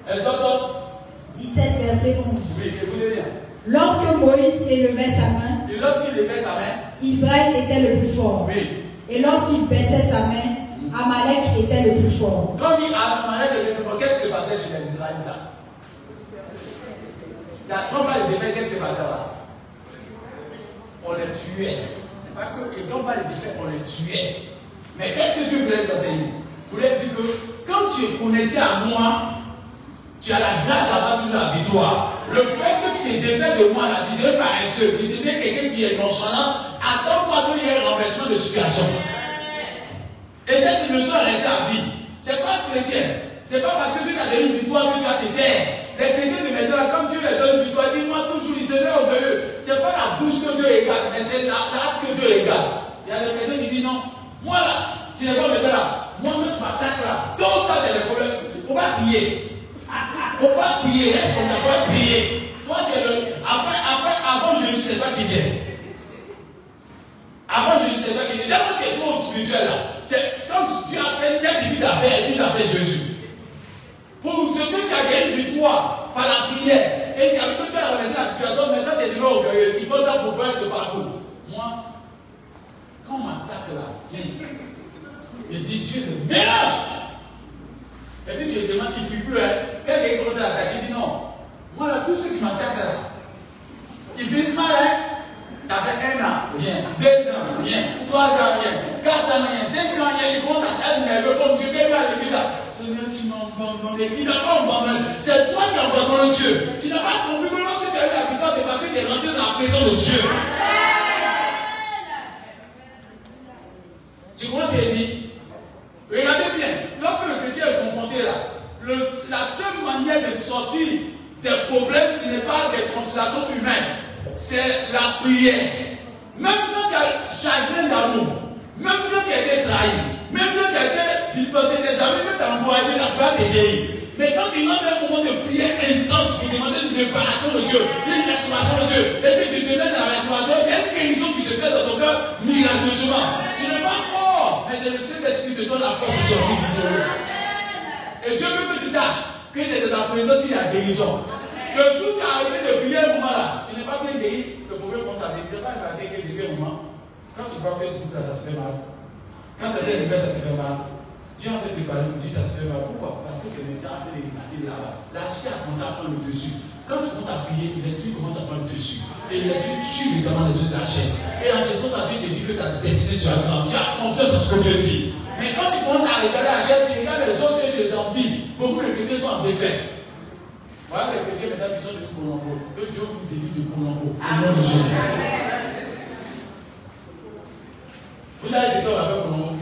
[SPEAKER 1] Elles sont
[SPEAKER 2] 17 verset 11.
[SPEAKER 1] Oui, écoutez bien.
[SPEAKER 2] Lorsque Moïse élevait sa main,
[SPEAKER 1] et lorsqu'il élevait sa main,
[SPEAKER 2] Israël était le plus fort.
[SPEAKER 1] Oui.
[SPEAKER 2] Et lorsqu'il baissait sa main, Amalek était le plus fort.
[SPEAKER 1] Quand il Amalek était le plus fort, qu'est-ce qui se passait chez les Israélites La trompe a qu'est-ce qui se passait là? On les tuait. C'est pas que les grands les défaits, on les tuait. Mais qu'est-ce que Dieu voulait t'enseigner Il voulait dire que quand tu es connecté à moi, tu as la grâce à battre la victoire. Le fait que tu t'es défait de moi, là, tu deviens paresseux, tu deviens quelqu'un qui est nonchalant, attends-toi qu'il y ait un renversement de situation. Et cette est restée à vie. C'est pas chrétien. C'est pas parce que Dieu t'a donné une victoire que tu vas te taire. Les chrétiens de maintenant, comme Dieu les donne victoire, dis-moi toujours, ils deviennent orgueilleux. Ce n'est pas la bouche que Dieu égale, mais c'est l'acte que Dieu égale. Il y a des personnes qui disent non, moi là, tu n'es pas maintenant là. Moi, quand tu m'attaques là, donc tu as des problèmes. Il ne faut pas prier. Il ne faut pas prier, est-ce qu'on n'a pas prié Toi, tu es le. Après, après, avant Jésus, c'est toi qui viens. Avant Jésus, c'est toi qui viens. D'abord, tu es trop spirituel là. C'est comme Dieu a fait une début d'affaires et puis il a fait Jésus. Pour ce que tu as gagné victoire par la prière, et quand tu as renversé la situation, maintenant tu es devenu orgueilleux, tu poses ça pour prendre de parcours. Moi, quand on m'attaque là. Je dis Dieu le mélange. Et puis tu te demandes, il ne plus, hein. Quelqu'un commence à attaquer, il dit non. Moi là, tous ceux qui m'attaquent là, ils finissent mal, hein. Ça fait un an, rien. Deux ans, rien. Trois ans, rien. Quatre ans, rien. Cinq ans, rien. Ils commencent à être nerveux comme je vais à l'église. Tu. Il n'a pas abandonné. C'est toi qui as abandonné Dieu. Tu n'as pas compris que lorsque tu as eu la victoire, c'est parce que tu es rentré dans la présence de Dieu. Tu vois ce qu'il dit? Regardez bien. Lorsque le chrétien est confronté là, la seule manière de sortir des problèmes, ce n'est pas des considérations humaines. C'est la prière. Même quand tu as chagrin d'amour, même quand tu as été trahi, même quand tu as été vilipendé, tes amis même t'ont encouragé, la pas t'aider. Mais quand tu demandes un moment de prière intense, tu demandes une réparation de Dieu, une restauration de Dieu, et puis tu te mets dans la restauration, il y a une guérison qui se fait dans ton cœur miraculeusement. Tu n'es pas fort, mais c'est le Saint-Esprit qui te donne la force de sortir du Dieu. Et Dieu veut que tu saches que c'est de ta présence qu'il y a guérison. Le jour où tu as arrêté de prier un moment là, tu n'es pas bien guéri, le problème commence à venir. Tu n'as pas arrêté de prier un moment. Quand tu vois Facebook, ça te fait mal. Quand tu des ça te fait mal. Dieu en fait de parler, tu dis ça te fait mal. Pourquoi? Parce que tu es en train de regarder là-bas. La chair commence à prendre le dessus. Quand tu commences à prier, l'esprit commence à prendre le dessus. Et l'esprit tue évidemment les yeux de la chair. Et en ce sens, Dieu te dit que ta destinée sera grande. Tu as confiance en ce que Dieu dit. Mais quand tu commences à regarder la chair, tu regardes les autres que les envies. Beaucoup de chrétiens sont en défaite. Voilà les chrétiens maintenant qui sont de Colombo. Que Dieu vous délivre de Colombo. Au. Vous allez jeter, on appelle comment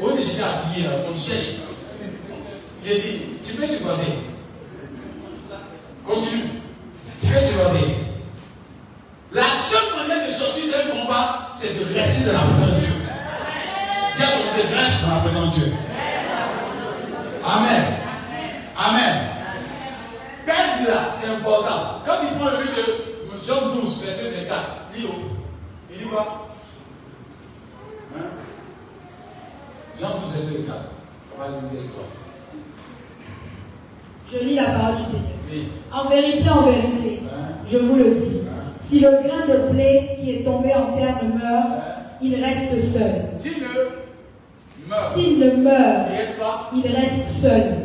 [SPEAKER 1] On est jeté à prier, on cherche. Il dit, tu peux supporter. Continue. Tu peux supporter. La seule manière de sortir d'un combat, c'est de rester dans la présence de Dieu. Viens on te reste dans la présence de Dieu. Amen. Amen. Perdre là, c'est important. Quand il prend le livre de Jean 12, verset 24, lis-le. Il dit quoi hein? Jean 12, verset 24. On va lire toi.
[SPEAKER 2] Je lis la parole du Seigneur. En vérité, en vérité, hein? je vous le dis, hein? si le grain de blé qui est tombé en terre ne meurt, il reste seul.
[SPEAKER 1] S'il ne meurt,
[SPEAKER 2] S'il ne meurt, il reste seul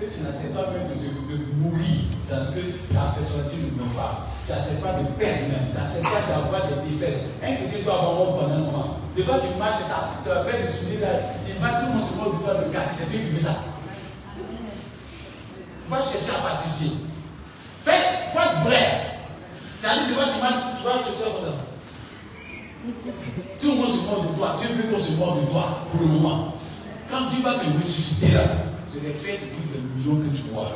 [SPEAKER 1] que tu n'acceptes pas même de, de, de mourir, ça veut dire que la personne ne meurt pas. Tu n'acceptes pas de perdre même, tu n'acceptes pas d'avoir des défaites. Un chrétien doit avoir mort pendant un moment. Des fois, tu marches, tu as peine de souvenir là, tu vas tout le monde se moque de toi, de quartier, c'est toi qui veux ça. Va chercher à falsifier. Faut être vrai. C'est-à-dire, des fois, tu marches, tu vas chercher à faire Tout le monde se moque de toi. Dieu veut qu'on se moque de toi pour le moment. Quand Dieu va te ressusciter là, c'est les faits de plus de millions que tu vois.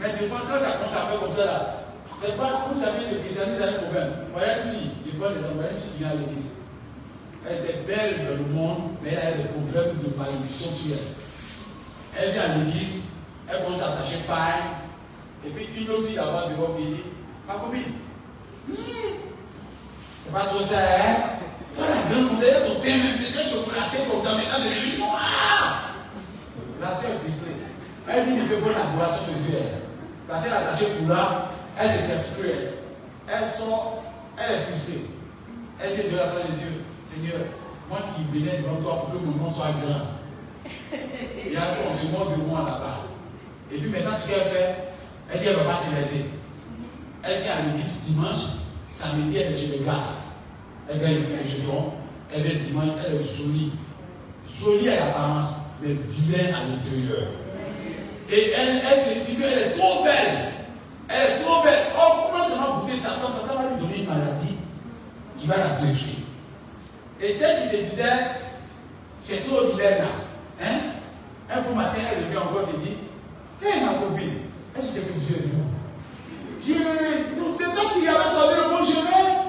[SPEAKER 1] Mais des fois, quand commence à faire comme ça, là, c'est pas, vous savez, le christianisme a un problème. Voyez une fille, je prends des une fille qui vient à l'église. Elle est belle dans le monde, mais elle a des problèmes de malédiction sur elle. Elle vient à l'église, elle commence à attacher paille, et puis une autre fille là-bas devant qui dit, ma copine, hmm, c'est pas trop ça, hein? Toi, la grande, avez ton bien, tu es chocolaté comme ça, maintenant, c'est devenu noir. La soeur est fixée. Elle dit, il fait bonne adoration de Dieu. Parce qu'elle a attaché foulard, elle se casse Elle sort, elle est fixée. Elle dit de la face de Dieu, Seigneur, moi qui venais devant toi pour que mon nom soit grand. Et après, on se moque de moi là-bas. Et puis maintenant, ce qu'elle fait, elle dit, elle ne va pas se laisser. Elle vient à l'église dimanche, samedi, elle est chez les gars. Elle vient les jetons, elle vient dimanche, elle est jolie. Jolie à l'apparence mais vilain à l'intérieur. Et elle, elle se dit qu'elle est trop belle. Elle est trop belle. Oh, comment ça va goûter Satan Satan va lui donner une maladie qui va la détruire. Et celle qui te disait, c'est trop vilain là. Hein? Un faux matin, elle vient encore et dit, hé hey, ma copine, est-ce que Dieu est nous Dieu, c'est toi qui avais sorti le bon chemin.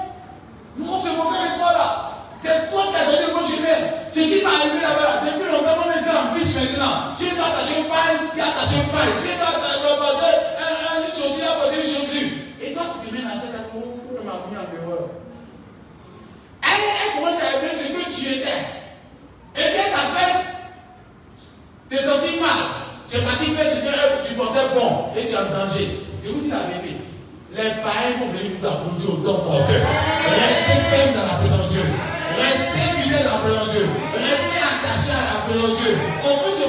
[SPEAKER 1] Nous, on se moquait de toi là. C'est toi qui as choisi le bon chemin. Ce qui m'est arrivé là-bas, depuis longtemps, on est en plus maintenant. Tu dois attacher une paille, tu as attaché une paille. Tu dois attacher une une chaussure. Et toi, tu te mets dans la tête à pour m'a mis en dehors? Elle, elle commence à aimer ce que tu étais. Et tu as fait? Tu es senti mal. Tu es parti faire ce que tu pensais bon et tu es en danger. Je vous dis la vérité. Les païens vont venir vous applaudir au temps de Restez ferme dans la présence de Dieu. Restez fidèle à la Dieu. Restez attaché à la présence Dieu. On peut se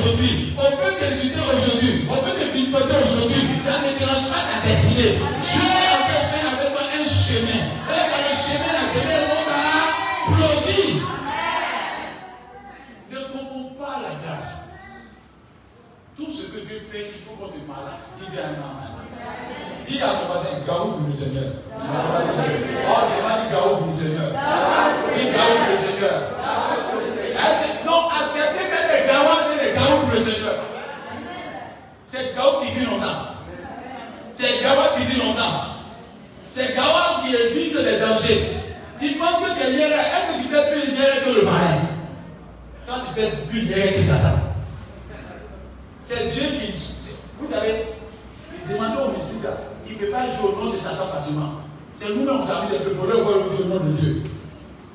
[SPEAKER 1] aujourd'hui. On peut t'insulter aujourd'hui. On peut te filmoter aujourd'hui. Ça ne dérange pas ta destinée. Dieu a fait faire avec toi un chemin. Et dans le chemin, la on va applaudir. Ne confonds pas la grâce. Tout ce que Dieu fait, il faut qu'on te malasse. Dis bien Dis à ton voisin, Gaou le Seigneur. Oh, je pas dit Gaou Seigneur. Le Seigneur. Non, acceptez que les Gaouas, le Seigneur. C'est Gaou qui vit longtemps. C'est Gaouas qui vit longtemps. C'est Gaouas qui évite les dangers. Tu penses que tu es lié, est-ce que tu es plus lié que le malin? Toi, tu es plus lié que Satan. C'est Dieu qui. Vous savez, il demande au homicide il ne peut pas jouer au nom de Satan facilement. C'est nous-mêmes, un peu, il faudrait voir au nom de Dieu.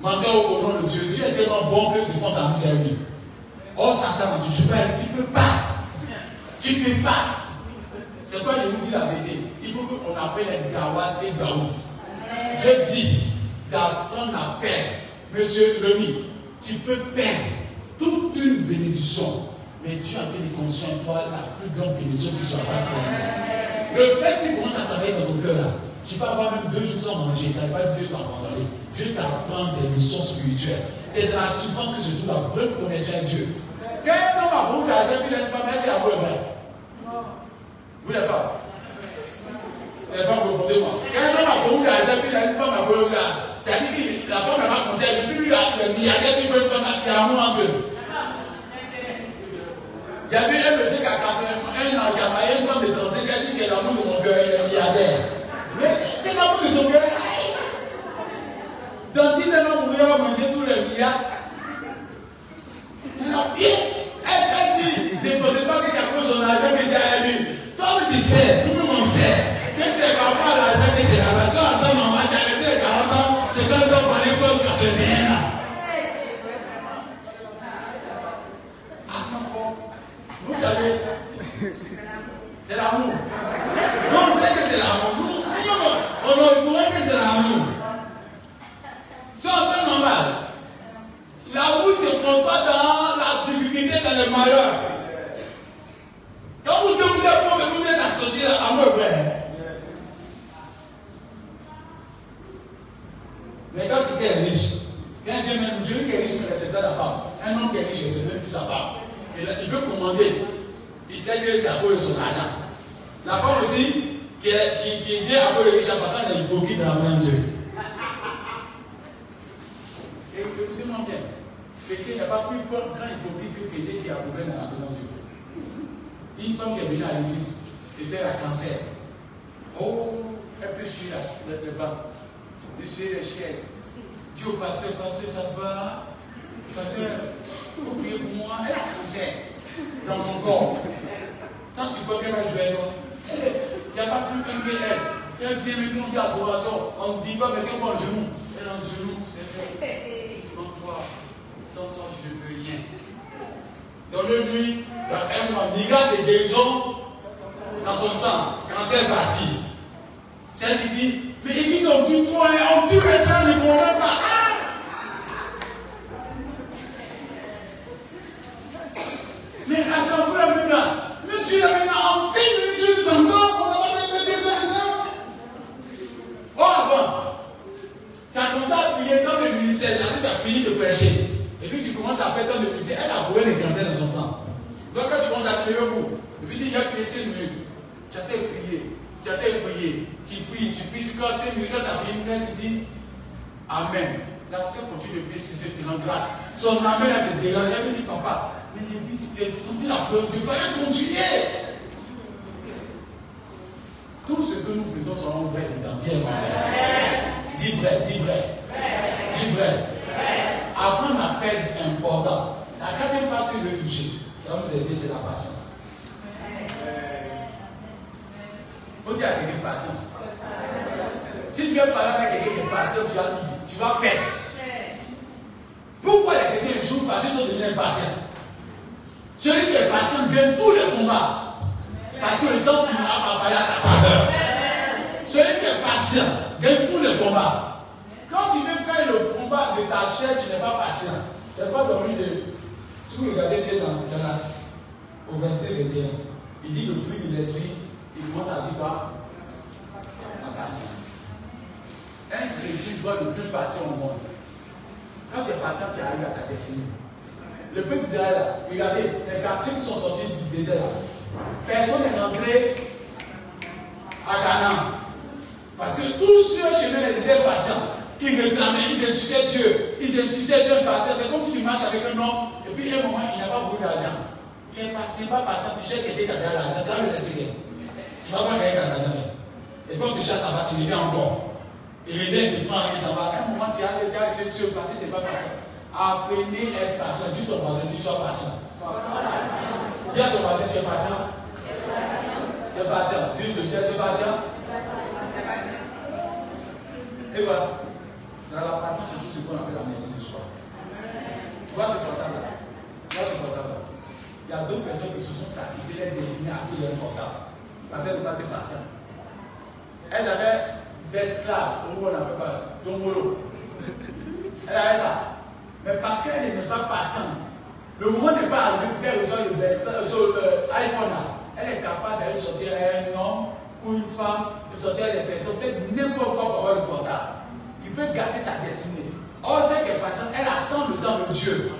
[SPEAKER 1] Mandez au nom de Dieu. Dieu est tellement bon que des fois s'amuse avec lui. Oh Satan, tu ne peux pas. Tu ne peux pas. C'est quoi je vous dis la vérité. Il faut qu'on appelle les Gawas et Gaou. Je dis d'apprendre à perdre. Monsieur Remy, tu peux perdre toute une bénédiction. Mais tu as bien conscient, toi, la plus grande bénédiction qui soit pas le fait que tu commences à travailler dans ton cœur tu peux avoir même deux jours sans manger, ne veut pas Dieu t'abandonner. Dieu t'apprend des leçons spirituelles. C'est dans la souffrance que se trouve la vraie connaissance de Dieu. Quel homme a beaucoup d'argent, il a une femme, c'est à vous vrai. Vous les femmes? Les femmes, répondez-moi. Quel homme a beaucoup d'argent, il a une femme à vous C'est-à-dire que la femme n'a pas conseillé, milliardaire, puis il a une femme, il y a un moment que. Il y avait un monsieur qui a 81 ans, qui a marié une femme de 35 qui a dit que l'amour de mon cœur est milliardaire. Mais c'est comme ils sont Dans 10 ans, va manger tous les milliards. C'est la pire. Elle dit, ne pensez pas que c'est à cause son argent que j'ai à lui. Toi, tu sais, tout le monde sait que tu pas l'argent que maman, tu c'est quand on parlait comme 81 ans. C'est ah, l'amour. C'est un peu normal. L'amour se conçoit dans la difficulté, dans le malheur. Quand vous devez vous, vous êtes associé à l'amour vrai. Mais quand quelqu'un est riche, quand Dieu même, celui qui est riche, mais c'est pas la femme. Un homme qui est riche, c'est même plus sa femme. Et là, il veut commander. Il sait que c'est à cause de son argent. La femme aussi, qui, vient à cause de riche, parce qu'elle est hypocrite dans la main de Dieu. Écoutez-moi bien. Chrétien, il n'y a pas plus grand hypocrite que chrétien qui a trouvé dans la maison de Dieu. Une femme qui est venue à l'église et fait un cancer. Oh, elle peut suivre le, le banc. Elle suit les chaises. Dieu, pasteur, pasteur, ça va. Pasteur, il faut prier pour moi. Elle a cancer dans son corps. Tant tu crois qu'elle va jouer, il n'y a pas plus qu'un qu'elle. Elle vient maintenant dire adoration. On ne dit pas, mettez moi en genou. Elle est en genou, c'est fait. Sans toi, je ne peux rien. Un mois, miracle de guérison dans son sang. Cancer parti. Celle qui dit, mais ils ont dit toi, on tue maintenant, ne comprend pas. Mais attends, vous la même là. Mais tu l'as maintenant en 5 minutes, tu ans, on n'a pas besoin de maintenant. Oh, avant, tu as commencé à prier dans le ministère, tu as fini de prêcher. À faire le ministère, elle a brûlé les cancers dans son sang. Donc quand tu commences à prier vous, puis il y a prié 5 minutes, tu as prié, tu as prié, tu pries, tu pries, tu quand 5 minutes, quand ça finit, tu dis Amen. La soeur continue de prier si Dieu te rend grâce. Son amen a te dérangé. Elle me dit, papa, mais j'ai dit, tu as senti la peur. Il fallait continuer. Tout ce que nous faisons seront vrai identiques. Dis vrai, dis vrai. Dis vrai. Important. La quatrième phase que je vais toucher, qui va nous aider, c'est la patience. Il faut dire à quelqu'un patience. Si tu viens parler avec quelqu'un qui est patient, tu vas, tu vas perdre. Pourquoi il y a quelqu'un qui joue parce qu'ils sont devenus impatients Celui qui est patient gagne tous les combats. Parce que le temps finira par parler à ta faveur. Celui qui est patient gagne tous les combats. Quand tu veux faire le combat de ta chair, tu n'es pas patient. Tu n'es pas lui de. Si vous regardez bien dans Galates, au verset 21, il dit le fruit de l'esprit, il commence à dire quoi? La patience. Un chrétien doit le plus patient au monde. Quand tu es patient, tu arrives à ta destinée. Le peuple d'Israël, regardez, les quartiers qui sont sortis du désert là. Personne n'est rentré à Canaan. Parce que tous ceux chemin les étaient patients. Ils réclamaient, ils insultaient Dieu. Ils insultaient Dieu patient. C'est comme si tu marches avec un homme et puis à un moment, il n'a pas beaucoup d'argent. Tu n'es pas, pas patient, tu cherches quelqu'un qui a de l'argent, tu vas le laisser. Tu vas pas gagner l'argent. Et quand tu cherches, ça va, tu reviens encore. Et dents te prend et ça va. À moment, tu as déjà essayé de se passer, tu n'es pas patient. Apprenez à être patient. Dis ton voisin, dis sois patient. Dis à ton voisin, tu es patient. Tu es patient. Dis le tu es patient. Et voilà. Dans la patience, c'est tout ce qu'on appelle la maîtrise de soi. Tu vois ce portable là Tu vois ce portable là Il y a d'autres personnes qui se sont sacrifiées, les destinées à qui leur portable. Parce qu'elles n'ont pas été patientes. Elles avaient d'esclaves, on appelle pas, d'omolo. Elle avait ça. Mais parce qu'elle n'est pas patiente, le moment n'est pas arrivé pour qu'elle reçoive le iPhone là. Elle est capable d'aller sortir un homme ou une femme, de sortir des personnes, faire n'importe quoi pour avoir le portable. Il peut garder sa destinée. Or, qui est patiente, elle attend le temps de Dieu.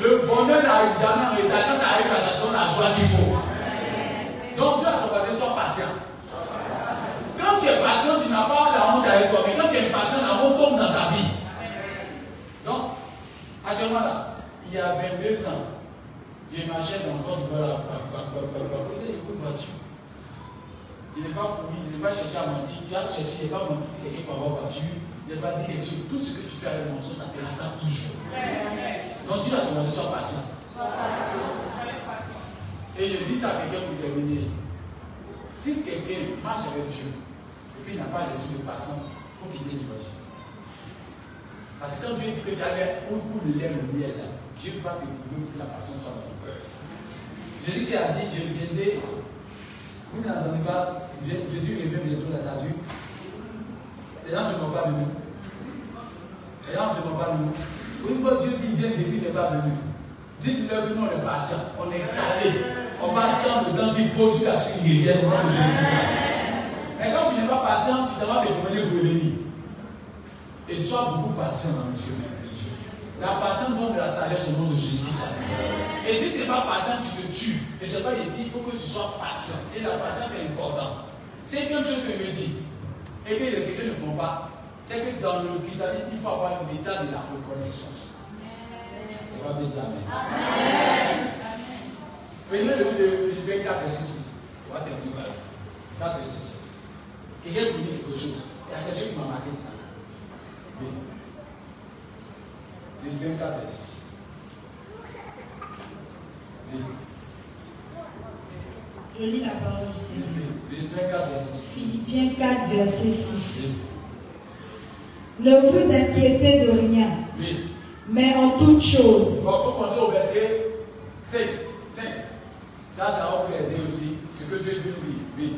[SPEAKER 1] Le bonheur n'arrive jamais en retard. Quand ça arrive sa donne la joie qu'il faut. Donc, Dieu a commencé, sois patient. Quand tu es patient, tu n'as pas la honte avec toi. Mais quand tu es patient, la honte tombe dans ta vie. Donc, actuellement là, il y a 22 ans, j'ai marché dans le Côte d'Ivoire côté d'une voiture. Il n'est pas couru, il n'est pas cherché à mentir. Tu as cherché, il n'est pas menti si quelqu'un avoir voiture. Pas dit quelque chose. Tout ce que tu fais avec mon son, ça te l'attend toujours. Donc Dieu a demandé, sois patient. Et je dis ça à quelqu'un pour terminer. Si quelqu'un marche avec Dieu, et puis il n'a pas l'esprit de patience, il faut une voiture. Parce que quand Dieu dit que tu as un coup de le miel, Dieu va te prouver que la patience soit dans ton cœur. Jésus qui a dit, je viendrai. Vous n'entendez pas, Jésus revient bientôt la statue. Les gens ne se moquent pas de nous. Les gens ne se pas de. Une fois Dieu qui vient de lui n'est pas venu. Dites-leur que nous, on est patient, on est calé. On va attendre le temps qu'il faut jusqu'à ce qu'il revienne au nom de Jésus. Mais quand tu n'es pas patient, tu t'en vas te promener pour l'ennemi. Et sois beaucoup patient dans le chemin. La patience donne de la sagesse au nom de Jésus-Christ. Et si tu n'es pas patient, tu te tues. Et c'est pas il dit, il faut que tu sois patient. Et la patience est importante. C'est quelque chose que je dis. Et que les chrétiens ne font pas. C'est que dans le christianisme, il faut avoir l'état de la reconnaissance. On va dire Amen. Amen. Prenez le livre de Philippiens 4 verset 6. On va terminer par là. 4 verset 6. Quelqu'un vous dit quelque chose. Il y a quelque chose qui m'a marqué. Oui. Philippiens 4 verset 6. Oui.
[SPEAKER 2] Je lis la parole du Seigneur.
[SPEAKER 1] Philippiens 4 verset 6.
[SPEAKER 2] Philippiens 4 verset 6. Ne vous inquiétez de rien.
[SPEAKER 1] Oui.
[SPEAKER 2] Mais en toute chose.
[SPEAKER 1] Bon, faut penser au verset 5. 5. Ça, ça va vous aider aussi. Ce que Dieu dit, oui. oui.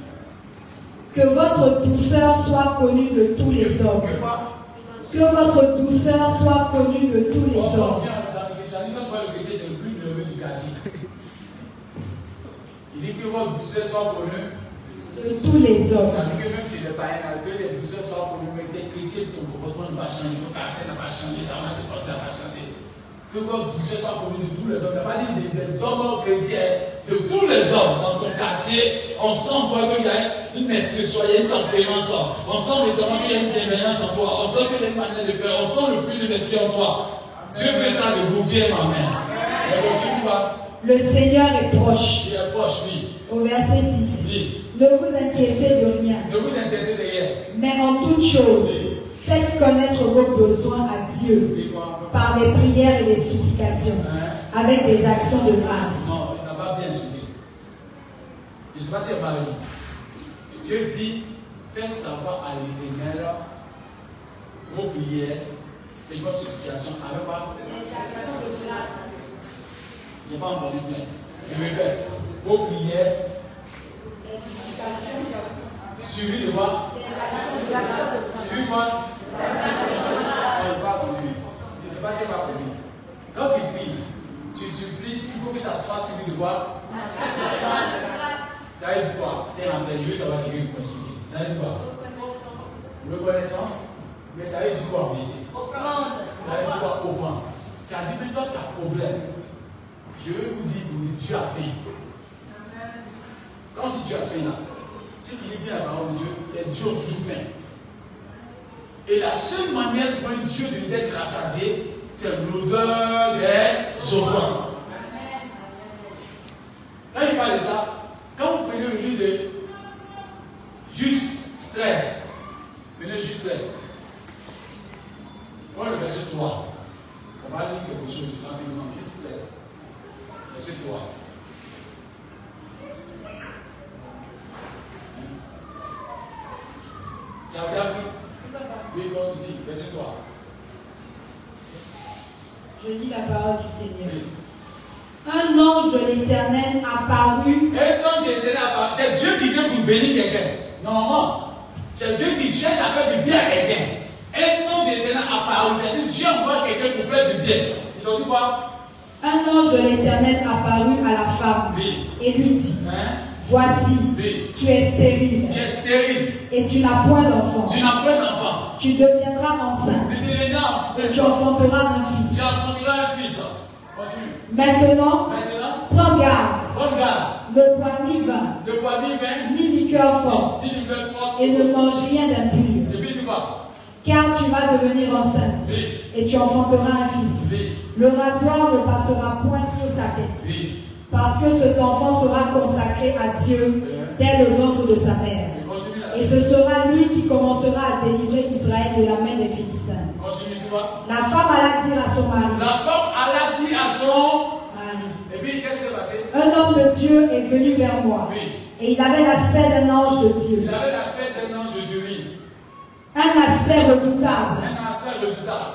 [SPEAKER 2] Que votre douceur soit connue de tous les hommes.
[SPEAKER 1] Que
[SPEAKER 2] votre douceur soit connue de tous les hommes.
[SPEAKER 1] bien, dans le christianisme, quand tu vois le chrétien, c'est le plus nerveux du quartier. Il dit que votre douceur soit connue.
[SPEAKER 2] De tous les hommes.
[SPEAKER 1] Que même si les païens, que les douceurs soient connues, mais tes chrétiens, ton comportement ne va pas changer, ton caractère n'a pas changé, ta manière de penser n'a pas changé. Que votre douceur soit connue de tous les hommes. Il n'a pas dit des, des hommes chrétiens, de tous les hommes dans ton quartier. On sent toi qu'il y a une maîtrise, il y a une tempérance. On sent vraiment qu'il y a une bienveillance en toi. On sent qu'il y a une manière de faire. On sent le fruit de l'esprit en toi. Dieu veut ça de vous, Dieu Amen. Et continue pas.
[SPEAKER 2] Le Seigneur est proche.
[SPEAKER 1] Il est proche, oui.
[SPEAKER 2] Au verset 6.
[SPEAKER 1] Oui.
[SPEAKER 2] Ne vous inquiétez de rien.
[SPEAKER 1] Ne vous inquiétez de rien.
[SPEAKER 2] Mais en toute chose, faites connaître vos besoins à Dieu
[SPEAKER 1] Oui,
[SPEAKER 2] par les prières et les supplications,
[SPEAKER 1] Hein?
[SPEAKER 2] avec des actions de grâce.
[SPEAKER 1] Non, il n'a pas bien suivi. Je ne sais pas si elle m'a lu. Dieu dit, fais savoir à l'éternel vos prières et vos supplications avec quoi? Je n'ai pas entendu bien. Je répète, vos prières suivies de quoi Suivies quoi. Je ne sais pas si elle va compris. Quand tu pries, tu supplies, il faut que ça soit suivi de quoi? Ça veut dire quoi? T'es Dieu, ça va qui supplier. Ça veut dire quoi? Reconnaissance. Mais ça veut dire quoi en vérité? Ça veut dire quoi? Offrande Ça dit, mais toi, tu as problème. Je vais vous dire, vous dites, Dieu a fait. Quand on dit Dieu a fait là, c'est qu'il est bien la parole de Dieu, les dieux ont toujours faim. Et la seule manière pour un Dieu d'être rassasié, c'est l'odeur des offrandes. Quand il parle de ça, quand vous prenez le livre de Juste 13, prenez Juste 13, Prends le verset 3. On va lire quelque chose rapidement. Juste 13, verset 3. Tu as bien vu Oui, quand il dit, verset 3.
[SPEAKER 2] Je lis la parole du Seigneur.
[SPEAKER 1] Oui.
[SPEAKER 2] Un ange de l'Éternel apparut.
[SPEAKER 1] Un ange était là, c'est Dieu qui vient pour bénir quelqu'un. Normalement, c'est Dieu qui cherche à faire du bien à quelqu'un. Un ange était là apparu, c'est-à-dire Dieu envoie quelqu'un pour faire du bien. Ils ont dit quoi
[SPEAKER 2] Un ange de l'Éternel apparut à la femme
[SPEAKER 1] Oui.
[SPEAKER 2] et lui dit
[SPEAKER 1] Hein
[SPEAKER 2] Voici,
[SPEAKER 1] Oui.
[SPEAKER 2] tu es stérile
[SPEAKER 1] Tu es stérile.
[SPEAKER 2] et tu n'as point d'enfant.
[SPEAKER 1] Tu n'as pas d'enfant.
[SPEAKER 2] Tu deviendras enceinte
[SPEAKER 1] Tu deviendras
[SPEAKER 2] et tu
[SPEAKER 1] enfant.
[SPEAKER 2] enfanteras un
[SPEAKER 1] Tu
[SPEAKER 2] fils.
[SPEAKER 1] enfanteras un fils. Continue.
[SPEAKER 2] Maintenant,
[SPEAKER 1] Maintenant,
[SPEAKER 2] prends garde,
[SPEAKER 1] prends garde.
[SPEAKER 2] ne bois ni vin,
[SPEAKER 1] De bois ni vin,
[SPEAKER 2] ni liqueur forte,
[SPEAKER 1] ni liqueur forte.
[SPEAKER 2] et ne mange rien d'impur,
[SPEAKER 1] Et puis tu vas.
[SPEAKER 2] car tu vas devenir enceinte
[SPEAKER 1] Oui.
[SPEAKER 2] et tu enfanteras un fils.
[SPEAKER 1] Oui.
[SPEAKER 2] Le rasoir ne passera point sur sa tête,
[SPEAKER 1] Oui.
[SPEAKER 2] parce que cet enfant sera consacré à Dieu dès le ventre de sa mère.
[SPEAKER 1] Et
[SPEAKER 2] ce sera lui qui commencera à délivrer Israël de la main des Philistins. La femme alla dire à son mari,
[SPEAKER 1] La femme alla dit à son.
[SPEAKER 2] Mari,
[SPEAKER 1] Et puis qu'est-ce qui s'est passé?
[SPEAKER 2] Un homme de Dieu est venu vers moi,
[SPEAKER 1] Oui.
[SPEAKER 2] et il avait l'aspect d'un ange de Dieu,
[SPEAKER 1] Il avait l'aspect d'un ange de Dieu. oui.
[SPEAKER 2] Un aspect redoutable.
[SPEAKER 1] Un aspect redoutable.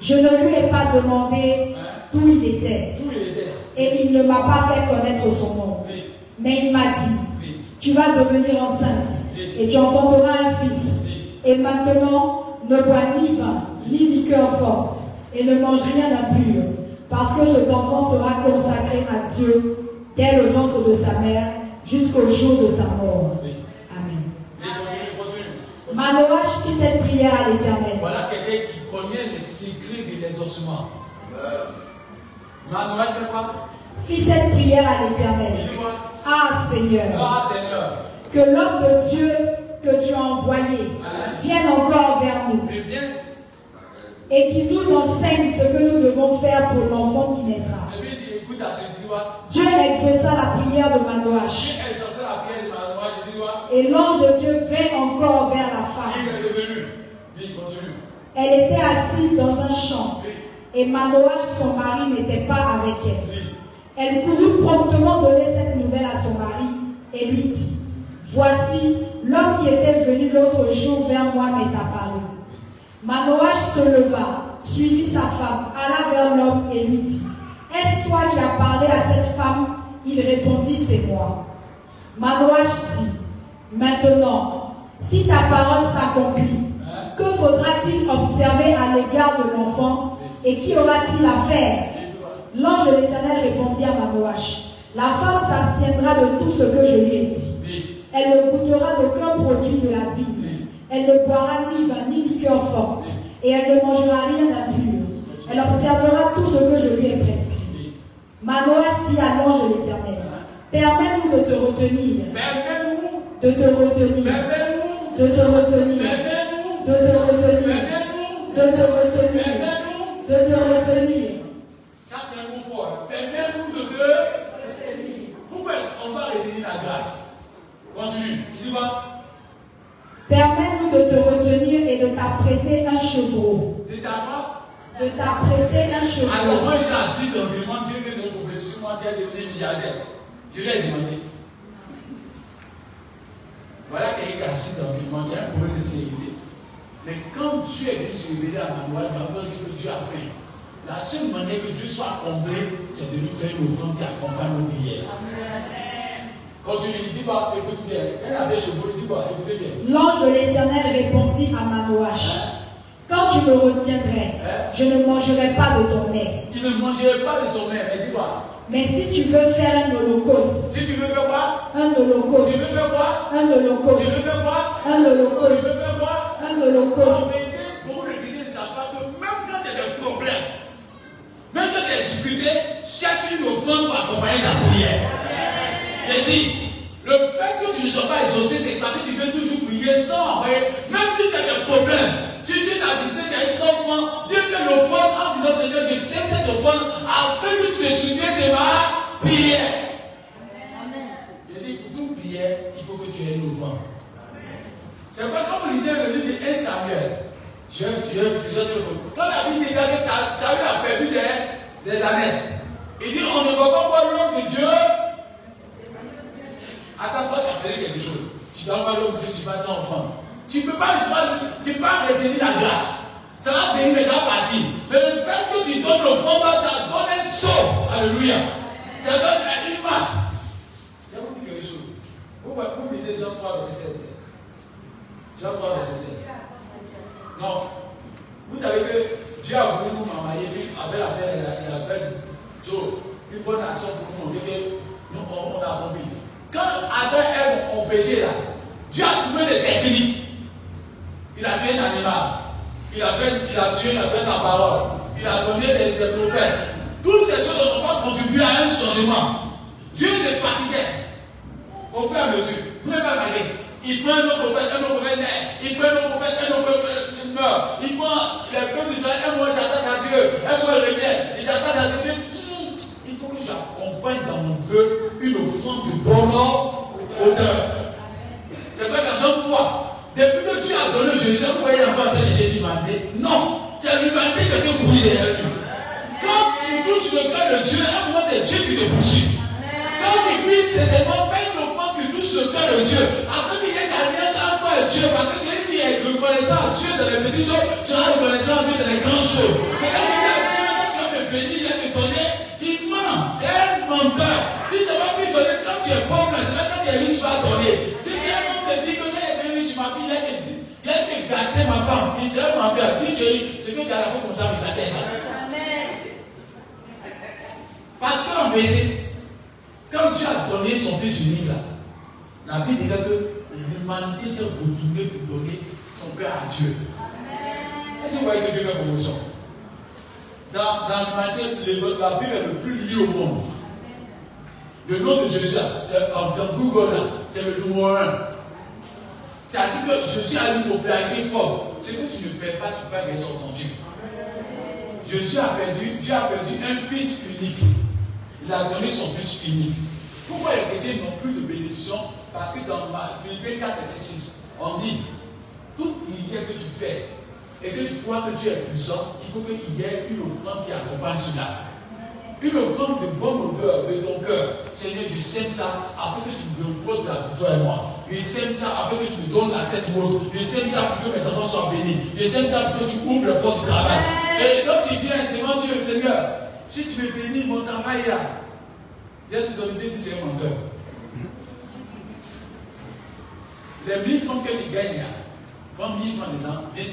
[SPEAKER 2] Je ne lui ai pas demandé
[SPEAKER 1] Hein?
[SPEAKER 2] d'où il était,
[SPEAKER 1] D'où il était
[SPEAKER 2] Et il ne m'a pas fait connaître son nom. Mais il m'a dit, tu vas devenir enceinte et tu enfanteras un fils. Et maintenant, ne bois ni vin, ni liqueur forte, et ne mange rien d'impur, parce que cet enfant sera consacré à Dieu dès le ventre de sa mère jusqu'au jour de sa mort. Manoach fit cette prière à l'Éternel.
[SPEAKER 1] Voilà quelqu'un qui connaît les secrets de l'exaucement. Manoach fait quoi
[SPEAKER 2] Fit cette prière à l'Éternel. Ah Seigneur.
[SPEAKER 1] Ah Seigneur.
[SPEAKER 2] Que l'homme de Dieu que tu as envoyé vienne encore vers nous. Et qu'il nous enseigne ce que nous devons faire pour l'enfant qui naîtra. Dieu exauça la prière de Manoach. Et l'ange de Dieu vint encore vers la femme. Elle était assise dans un champ. Et Manoach, son mari, n'était pas avec elle. Elle courut promptement donner cette nouvelle à son mari et lui dit, Voici, l'homme qui était venu l'autre jour vers moi m'est apparu. Manoach se leva, suivit sa femme, alla vers l'homme et lui dit, Est-ce toi qui as parlé à cette femme? Il répondit, C'est moi. Manoach dit, Maintenant, si ta parole s'accomplit, que faudra-t-il observer à l'égard de l'enfant et qui aura-t-il à faire? L'ange de l'Éternel répondit à Manoach, La femme s'abstiendra de tout ce que je lui ai dit. Elle ne goûtera d'aucun produit de la vie. Elle ne boira ni vin ni liqueur forte. Et elle ne mangera rien d'impur. Elle observera tout ce que je lui ai prescrit. Manoach dit à l'ange de l'Éternel, Permets-nous de te retenir. De te retenir. De te retenir. De te retenir. De te retenir. De te retenir.
[SPEAKER 1] Ça, c'est un mot fort. Permets-nous de te retenir. Pourquoi on va retenir la grâce? Continue. Il dit quoi?
[SPEAKER 2] Permets-nous de te retenir et de t'apprêter un chevreau.
[SPEAKER 1] De ta
[SPEAKER 2] De t'apprêter un chevreau.
[SPEAKER 1] Alors, moi, j'ai assis dans le monde, Dieu vient de prophétie sur moi, as devenu milliardaire. Je lui ai demandé. Voilà quelqu'un qui est assis dans le monde, il y a un problème de sécurité. Mais quand Dieu est venu se révéler à Manuel, Manuel dit que Dieu a faim. La seule manière que Dieu soit comblé, c'est de lui faire une offrande qui accompagne nos prières. Continue, il dit pas, écoute bien. Elle avait chez vous, il dit pas, écoutez bien.
[SPEAKER 2] L'ange de l'Éternel répondit à Manoach. Quand tu me retiendrais,
[SPEAKER 1] Hein?
[SPEAKER 2] je ne mangerai pas de ton lait.
[SPEAKER 1] Il ne mangerait pas de son mère, mais dis quoi
[SPEAKER 2] Mais si tu veux faire un holocauste,
[SPEAKER 1] Si tu veux faire quoi?
[SPEAKER 2] un holocauste,
[SPEAKER 1] Tu veux faire quoi?
[SPEAKER 2] un
[SPEAKER 1] Tu
[SPEAKER 2] holocauste,
[SPEAKER 1] veux faire quoi?
[SPEAKER 2] un
[SPEAKER 1] Tu
[SPEAKER 2] holocauste,
[SPEAKER 1] veux faire quoi?
[SPEAKER 2] un holocauste,
[SPEAKER 1] vérité, beaucoup de chrétiens ne savent pas que même quand il y a des problèmes, même quand il y a des difficultés, cherche une offrande pour accompagner ta prière. J'ai dit, le fait que tu ne sois pas exaucé, c'est parce que tu veux toujours prier sans. Même si tu as des problèmes, tu dis à Dieu qu'il y a une seule offrande, Dieu fait l'offrande en disant Seigneur, je sais cette offrande afin que tu te souviennes de ma prière. J'ai dit, pour toute prière, il faut que tu aies une offrande. C'est pas comme lisait le livre de 1 Samuel. Je vais je je vais- Quand la Bible dit que Sa- Samuel a perdu des, des il dit on ne va pas voir l'homme de Dieu. Attends, toi, tu as perdu quelque chose. Tu dois voir l'homme Dieu, tu vas sans enfant. Tu ne peux pas, tu peux pas retenir la grâce. Ça va venir, mais ça va partir. Mais le fait que tu donnes l'offrande, ça donne un saut. Alléluia. Ça donne une marque. Je vais vous dire quelque chose. Vous, vous lisez Jean 3, verset 16. Jean 3, verset 16. Non. Vous savez que Dieu a voulu nous marier avec l'affaire, il a fait une bonne action pour nous montrer que nous, on, on a accompli. Quand Adam et Ève ont péché là, Dieu a trouvé des techniques. Il a tué un animal. Il a, fait, il a tué, il a fait sa parole. Il a donné des, prophètes. Toutes ces choses n'ont pas contribué à un changement. Dieu s'est fatigué. Au fur et à mesure. Il prend un autre prophète, un autre prophète naît. Il prend un autre prophète, un autre prophète meurt. Il prend les peuples d'Israël, un mois s'attache à Dieu, un mois revient. Il s'attache à Dieu. Hum, Il faut que j'accompagne dans de bonne hauteur. C'est pas comme toi. Depuis que Dieu a donné Jésus, vous voyez encore un chercher l'humanité. Non, c'est l'humanité qui été courir derrière lui. Quand tu touches le cœur de Dieu, à moment c'est Dieu qui te poursuit. Quand tu puisses sincèrement faire une offrande qui touche le cœur de Dieu, afin qu'il y ait alliance entre Dieu, parce que celui qui est reconnaissant à Dieu dans les petites choses, sera reconnaissant à Dieu dans les grandes choses. Quand il dit à Dieu, quand tu vas me bénir, il va te donner, il ment. C'est un marié. J'ai tellement te dit que quand elle est venue, je m'habille, a été gâtée, ma femme. Il dit, ma mère, dis, je veux qu'elle la fasse comme ça, mais gâtée ça. Parce qu'en vérité, quand Dieu a donné son fils unique, là, la Bible dit que l'humanité s'est retournée pour donner son père à Dieu. Est-ce que vous voyez que Dieu fait promotion? Dans, dans l'humanité, la Bible est le plus lié au monde. Le nom de Jésus, c'est dans Google, c'est le numéro un. C'est-à-dire que Jésus a une popularité forte. Ce que tu ne perds pas, tu peux gagner son Dieu. Jésus a perdu, Dieu a perdu un fils unique. Il a donné son fils unique. Pourquoi les chrétiens n'ont plus de bénédiction? Parce que dans Philippe 4, verset 6, on dit tout prière que tu fais et que tu crois que Dieu est puissant, il faut qu'il y ait une offrande qui accompagne cela une offrande de bon odeur de ton cœur. Seigneur, je sème ça afin que tu me donnes la victoire et moi. Je sème ça afin que tu me donnes la tête haute. Je sème ça pour que mes enfants soient bénis. Je sème ça pour que tu ouvres le porte du travail. Et quand tu viens, demande Dieu, Seigneur, si tu me bénis, mon travail là, viens te donner, Dieu, tu es un menteur. Les mille francs que tu gagnes là, prends mille francs dedans, viens le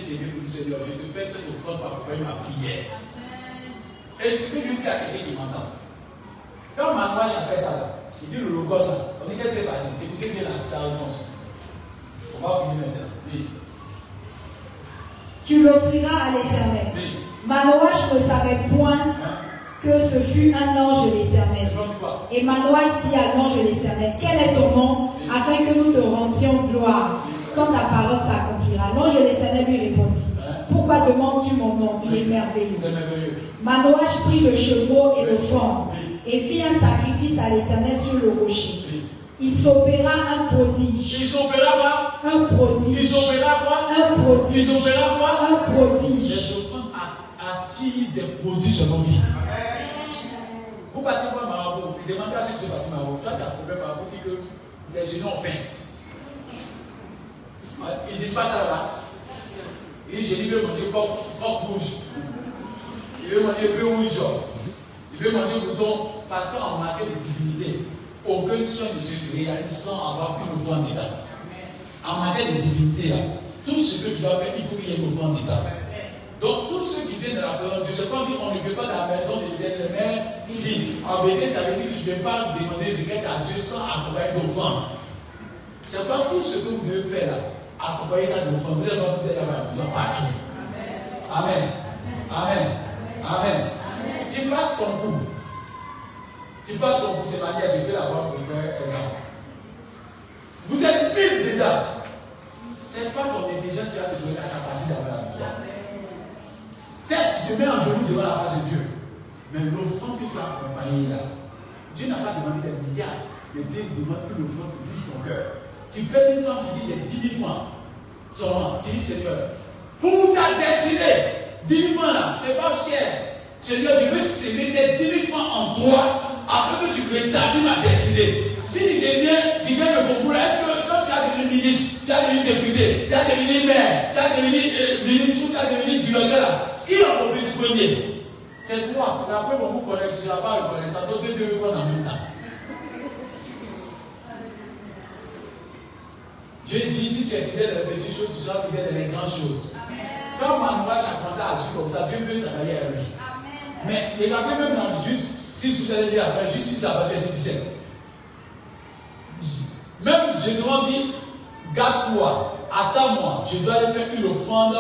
[SPEAKER 1] Seigneur. Je te fais cette offrande pour accompagner ma prière. Et ce que lui dit à quelqu'un qui m'entend. Quand Manouach a fait ça, il dit le logo ça. On dit qu'est-ce qui s'est passé Écoutez bien la, réponse. On va finir maintenant. Oui.
[SPEAKER 2] Tu l'offriras à l'éternel. Oui. Manoach ne savait point hein? que ce fut un ange de l'éternel. Et Manoach dit à l'ange de l'éternel Quel est ton nom afin que nous te rendions gloire quand ta parole s'accomplira L'ange de l'éternel lui répondit pourquoi demandes-tu mon nom? Il est merveilleux. Manoach prit le chevaux et le fond et fit un sacrifice à l'éternel sur le rocher. Il s'opéra un prodige.
[SPEAKER 1] Il s'opéra quoi?
[SPEAKER 2] Un prodige.
[SPEAKER 1] Il s'opéra quoi?
[SPEAKER 2] Un prodige.
[SPEAKER 1] Il s'opéra quoi?
[SPEAKER 2] Un prodige.
[SPEAKER 1] Les enfants attirent des prodiges dans nos vies? Vous battez pas marabout. Vous demandez à ceux qui battent marabout. Toi, tu as un problème marabout, dit que les génies ont faim. Ils disent pas ça là. Et j'ai dit, il veut manger coq rouge. Il veut manger bœuf rouge. Il veut manger bouton. Parce qu'en matière de divinité, aucun soin ne se réalise sans avoir une offrande d'État. En matière de divinité, tout ce que tu dois faire, il faut qu'il y ait une offrande d'État. Donc, tous ceux qui viennent de la présence de Dieu, c'est pas qu'on ne veut pas dans la maison de les mains vides. En vérité, ça veut dire que je ne vais pas demander de quelqu'un à Dieu sans accompagner d'offrande. C'est pas tout ce que vous devez faire là accompagner ça de femmes. Vous allez voir, vous allez avoir partout. Amen. Amen. Amen. Tu passes ton coup. Tu passes ton coup, c'est manière, je vais l'avoir pour faire exemple. Vous êtes mille dedans. C'est pas ton intelligence qui va te donner la capacité d'avoir la victoire. Certes, tu te mets en genoux devant la face de Dieu. Mais l'offrande que tu as accompagné là, Dieu n'a pas demandé des milliards, mais Dieu demande que l'offrande touche ton cœur. Tu fais une femme qui dit a 10 000 francs seulement. Tu dis Seigneur, pour ta destinée, 10 000 francs là, c'est pas cher. Seigneur, je veux s'aimer ces 10 000 francs en toi afin que tu rétablis ma destinée. Si tu deviens, tu viens le concours, est-ce que quand tu as devenu ministre, tu as devenu député, tu as devenu maire, tu as devenu euh, ministre, tu as devenu directeur là, ce qui en profite premier C'est toi. La preuve, on vous connaît, tu ne pas reconnaissant, d'autres deux en même temps. Dieu dit, si tu es fidèle dans les petites choses, tu seras fidèle dans les grandes choses. Quand Manouach a commencé à agir comme ça, Dieu veut travailler à lui. Mais il a même dans juste 6, vous allez dire après, juste 6 à verset 17. Même je dois dire, garde-toi, attends-moi, je dois aller faire une offrande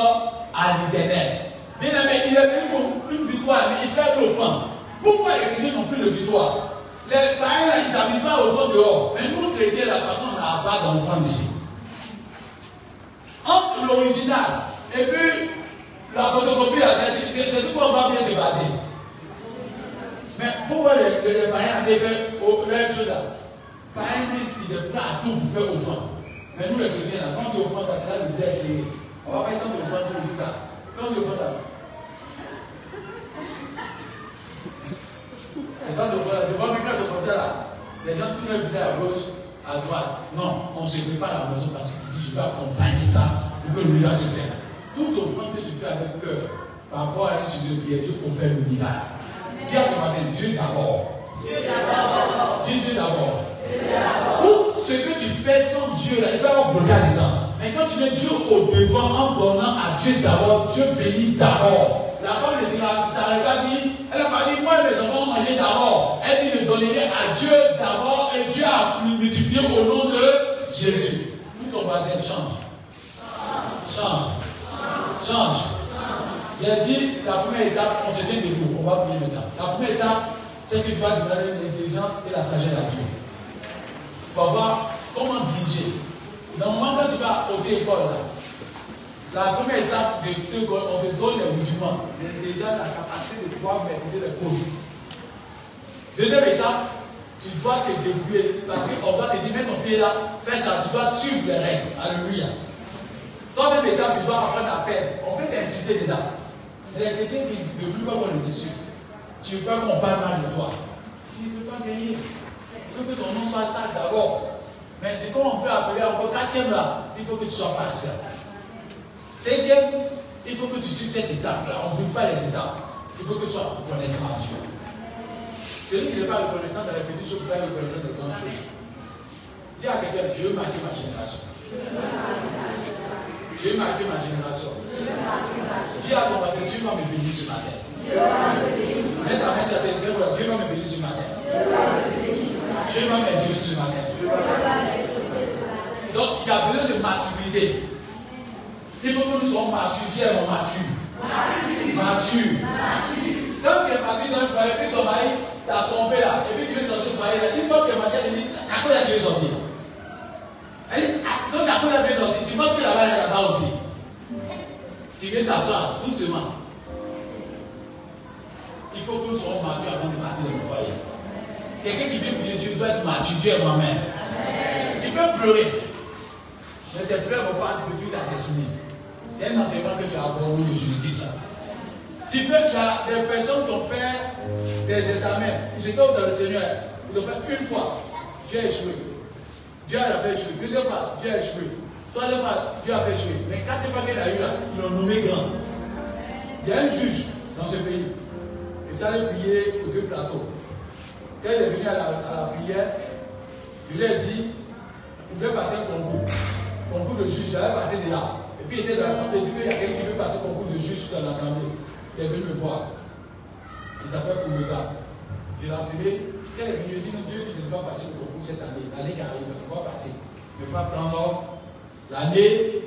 [SPEAKER 1] à l'éternel. Bien aimé, il est venu pour une victoire, mais il fait une offrande. Pourquoi les chrétiens n'ont plus de victoire? Les païens, ils ne s'amusent pas au fond dehors. Mais nous, chrétiens, la façon, on n'a pas d'offrande ici entre l'original et puis la photocopie, c'est tout qu'on va bien se baser. Mais il faut voir les, les, les païens fait au même chose là. Païens disent qu'il est prêt à tout pour faire offrande. Mais nous les chrétiens, là, quand tu offrandes, c'est là que vous essayer. On va faire tant d'offrandes ici là. Quand tu offrandes là. C'est pas d'offrande. Devant mes classes, c'est comme ça là. Les gens tournent le à gauche, à droite. Non, on ne se prépare à la maison parce que accompagner ça pour que le miracle se fasse. Toute offrande que tu fais avec cœur par rapport à un sujet de prière, Dieu opère le miracle. Dis à ton voisin, Dieu d'abord. Dieu d'abord. Dis Dieu d'abord. Tout ce que tu fais sans Dieu, là, il va avoir blocage dedans. Mais quand tu mets Dieu au devant en donnant à Dieu d'abord, Dieu bénit d'abord. La femme de Sarah dit, elle n'a pas dit, moi les enfants manger d'abord. Elle dit, je donnerai à Dieu d'abord et Dieu a multiplié au nom de Jésus. Tout ton voisin change. Change. Change. A dit, la première étape, on se tient debout, on va prier maintenant. La première étape, c'est que tu vas demander l'intelligence et la sagesse à Dieu. Pour voir comment diriger. Moment quand tu vas au téléphone, là, la première étape, de, on te donne les rudiments. Déjà la capacité de pouvoir maîtriser les codes. Deuxième étape, tu dois te débrouiller. Parce qu'on doit te dire, mets ton pied là, fais ça, tu dois suivre les règles. Alléluia. Troisième étape, tu dois apprendre à faire. On peut t'insulter dedans. C'est les chrétiens qui ne veulent plus pas qu'on le dessus. Tu ne veux pas qu'on parle mal de toi. Tu ne veux pas gagner. Il faut que ton nom soit sale d'abord. Mais c'est comme on peut appeler encore quatrième là. Il faut que tu sois patient. Cinquième, il faut que tu suives cette étape-là. On ne veut pas les étapes. Il faut que tu sois reconnaissant à Dieu. Celui qui n'est pas reconnaissant dans les petites choses, pas reconnaissant dans les grandes choses. Dis à quelqu'un, Dieu m'a marqué ma génération. M'a marqué ma génération. Dis à ton voisin, Dieu va me bénir ce matin. Mets ta main sur tes Dieu va me bénir ce matin. Dieu va m'exaucer ce matin. Donc, il y a besoin de maturité. Il faut que nous soyons matures. Qui est mon mature Mature. Quand tu es mature dans le foyer, puis ton mari t'a tombé là, et puis tu veux sortir du foyer là, une fois que ma elle dit, à quoi tu veux sortir Dit, donc tu Tu penses que là-bas, il y a là-bas aussi? Tu viens t'asseoir, doucement. Il faut que nous soyons matures avant de partir dans le foyer. Quelqu'un qui veut prier Dieu doit être mature. Dieu est moi-même. Tu peux pleurer. Mais tes pleurs ne vont pas détruire ta destinée. C'est un enseignement que tu as avoir je lui dis ça. Tu peux, il y a des personnes qui ont fait des examens. J'étais dans le Seigneur. Ils ont fait une fois. A échoué. Dieu a fait échouer. Deuxième fois, Dieu a échoué. Troisième fois, Dieu a fait échouer. Mais quatrième fois qu'elle a eu là, ils l'ont nommé grand. Il y a un juge dans ce pays. Il s'allait prier aux deux plateaux. Quand il est venu à la, prière, il lui a dit, il veut passer un concours. Concours de juge, j'avais passé déjà. Et puis il était dans l'assemblée, il dit qu'il y a quelqu'un qui veut passer concours de juge dans l'assemblée. Il est venu me voir. Il s'appelle Oumega. Je l'ai appelé. Quel est venu, il dit non, Dieu, tu ne vas pas passer le concours cette année. L'année qui arrive, tu vas passer. Il faut attendre l'année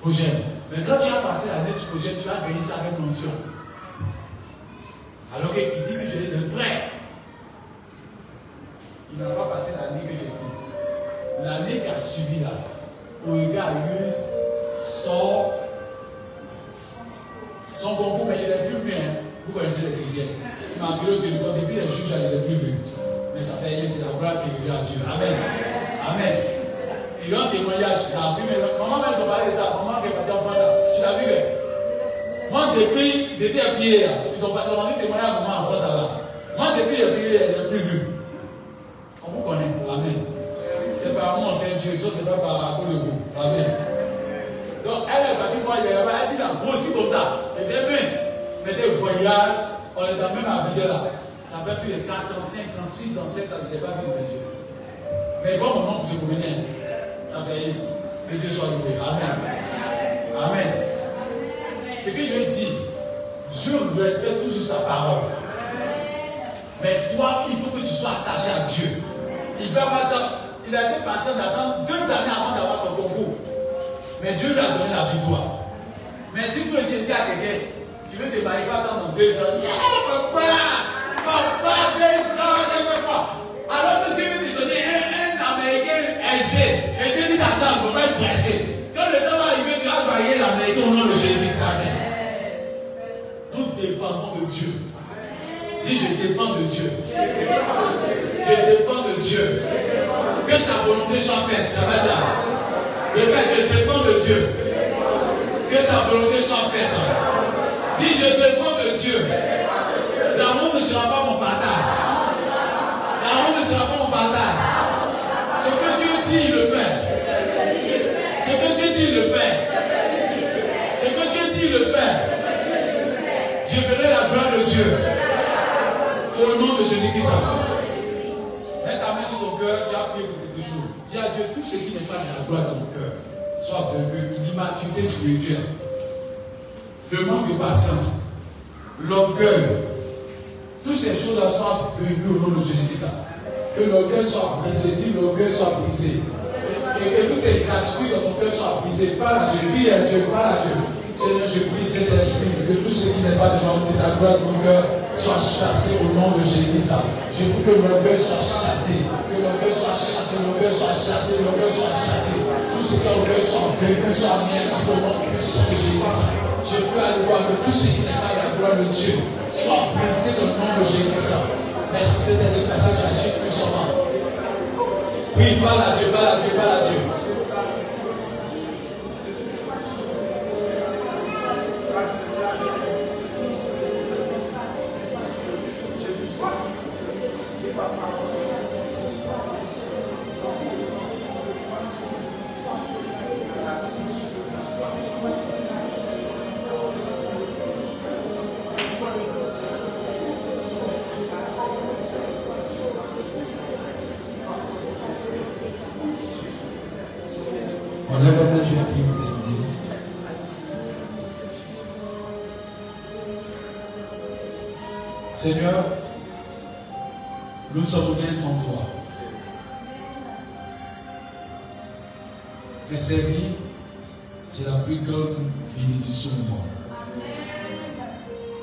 [SPEAKER 1] prochaine. Mais quand tu as passé l'année prochaine, tu vas gagner ça avec mention. Alors qu'il dit que je suis prêt. Il n'a pas passé l'année que j'ai dit. L'année qui a suivi là, Oumega a eu son, concours, mais il n'est plus vu. Vous connaissez les chrétiens. Il m'a appelé au téléphone, depuis les juges, il n'est plus vu. Mais ça fait c'est la gloire qui est à Dieu. Amen. Amen. Et il y a un témoignage, il a appris, mais comment même tu parlé de ça Comment est parti en France Tu l'as vu Moi, depuis, depuis un prier, ils ont demandé témoignage à moi en France là. Moi, depuis un prier, il n'est plus vu. On vous connaît. Amen. C'est pas moi, c'est Dieu, ça, c'est pas par rapport de vous. Amen. Donc, elle est partie voir, elle elle dit là, grossi comme ça. Elle était mince. Des voyages, on est dans même habillé là. Ça fait plus de 4 ans, 5 ans, 6 ans, 7 ans, je n'ai pas vu mes yeux. Mais bon, mon nom pour se promener, ça fait que Dieu soit loué. Amen. Amen. Ce que je dis, je respecte toujours sa parole. Mais toi, il faut que tu sois attaché à Dieu. Il va il a été patient d'attendre deux années avant d'avoir son concours. Mais Dieu lui a donné la victoire. Mais si tu es à quelqu'un, tu veux te marier, pas attendre deux ans. papa, papa, deux ans, je ne veux pas. Alors que Dieu veut te donner un, un Américain aisé. Et Dieu dit attends, ne pas être pressé. Quand le temps va arriver, tu vas marier l'Américain au nom de Jésus-Christ. Nous dépendons de Dieu. Dis, je dépends de Dieu. Je dépends de Dieu. Que sa volonté soit faite. J'avais. Répète, je dépends de Dieu. Que sa volonté soit faite. Dis, je dépends de Dieu. L'amour ne sera pas mon bâtard. L'amour ne sera pas mon bâtard. Ce que Dieu dit, il le fait. Ce que Dieu dit, il le fait. Ce que Dieu dit, il le fait. Je ferai la gloire de Dieu. Au nom de Jésus-Christ. Mets ta main sur ton cœur, tu as prié pour quelque chose. Dis à Dieu tout ce qui n'est pas de la gloire dans mon cœur. soit vaincu, l'immaturité spirituelle, le manque de patience, l'orgueil, toutes ces choses-là soient vaincues au nom de Jésus-Christ. Que l'orgueil soit brisé, dit l'orgueil soit brisé. Et que toutes les gratitudes dans ton cœur soient brisées. Parle à Dieu, prie à Dieu, parle à Dieu. Seigneur, je prie cet esprit, que tout ce qui n'est pas de la gloire de mon cœur soit chassé au nom de Jésus. Je prie que l'orgueil soit chassé, que l'orgueil soit chassé, l'orgueil soit chassé, l'orgueil soit chassé. Tout ce qui est orgueil soit vaincu, soit mis au nom de Jésus. Je peux aller voir que tout ce qui n'est pas la gloire de Dieu soit brisé dans le nom de Jésus. Merci cet esprit, merci d'agir puissamment. Oui, parle à Dieu, parle à Dieu, parle à Dieu.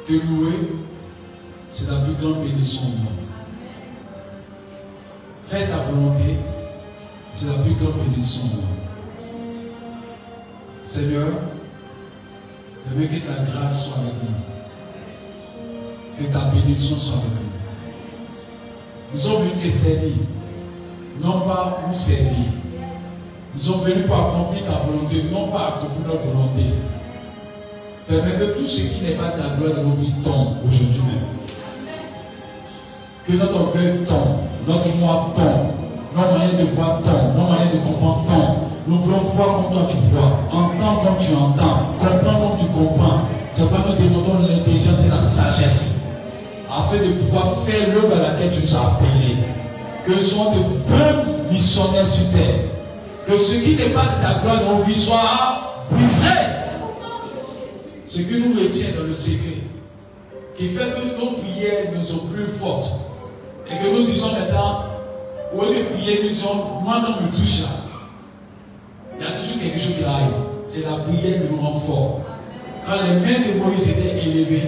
[SPEAKER 1] Te louer, c'est la plus grande bénédiction au monde. Fais ta volonté, c'est la plus grande bénédiction au monde. Seigneur, veux que ta grâce soit avec nous. Que ta bénédiction soit avec nous. Nous sommes venus te servir, non pas nous servir. Nous sommes venus pour accomplir ta volonté, non pas accomplir notre volonté. Permets que tout ce qui n'est pas de la gloire de nos vies tombe aujourd'hui même. Que notre orgueil tombe, notre moi tombe, nos moyens de voir tombe, nos moyens de comprendre tombe. Nous voulons voir comme toi tu vois, entendre comme tu entends, comprendre comme tu comprends. C'est pas nous demandons l'intelligence et la sagesse afin de pouvoir faire l'œuvre à laquelle tu nous as appelés. Que soyons de bons missionnaires sur terre. Que ce qui n'est pas de ta gloire dans nos vies soit brisé. Ce que nous retient dans le secret, qui fait que nos prières ne sont plus fortes. Et que nous disons maintenant, au lieu de prier, nous disons, moi quand me touche là, il y a toujours quelque chose qui arrive. C'est la prière qui nous rend forts. Quand les mains de Moïse étaient élevées,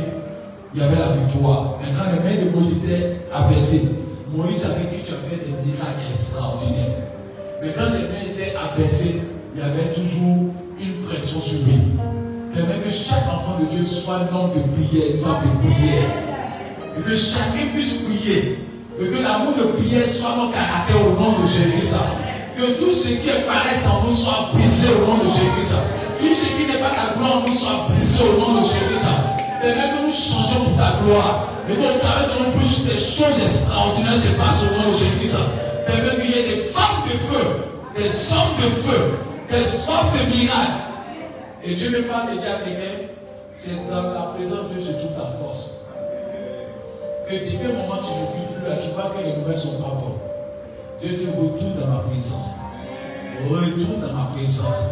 [SPEAKER 1] il y avait la victoire. Mais quand les mains de Moïse étaient abaissées, Moïse savait que tu as fait des miracles extraordinaires. Mais quand ses mains étaient abaissées, il y avait toujours une pression sur lui. Permet que chaque enfant de Dieu soit un homme de prière, une femme de prière. Et que chacun puisse prier. Et que l'amour de prière soit mon caractère au nom de Jésus. Que tout ce qui paraît en nous soit brisé au nom de Jésus. Tout ce qui n'est pas ta gloire en nous soit brisé au nom de Jésus. Permets que nous changeons pour ta gloire. Et que au de nous des choses extraordinaires se fassent au nom de Jésus. Permets qu'il y ait des femmes de feu, des hommes de feu, des hommes de miracles. Et Dieu me parle déjà à quelqu'un, c'est dans la présence de Dieu se trouve ta force. Que depuis un moment tu ne vis plus là, tu vois que les nouvelles sont pas bonnes. Dieu dit retourne dans ma présence. Retourne dans ma présence.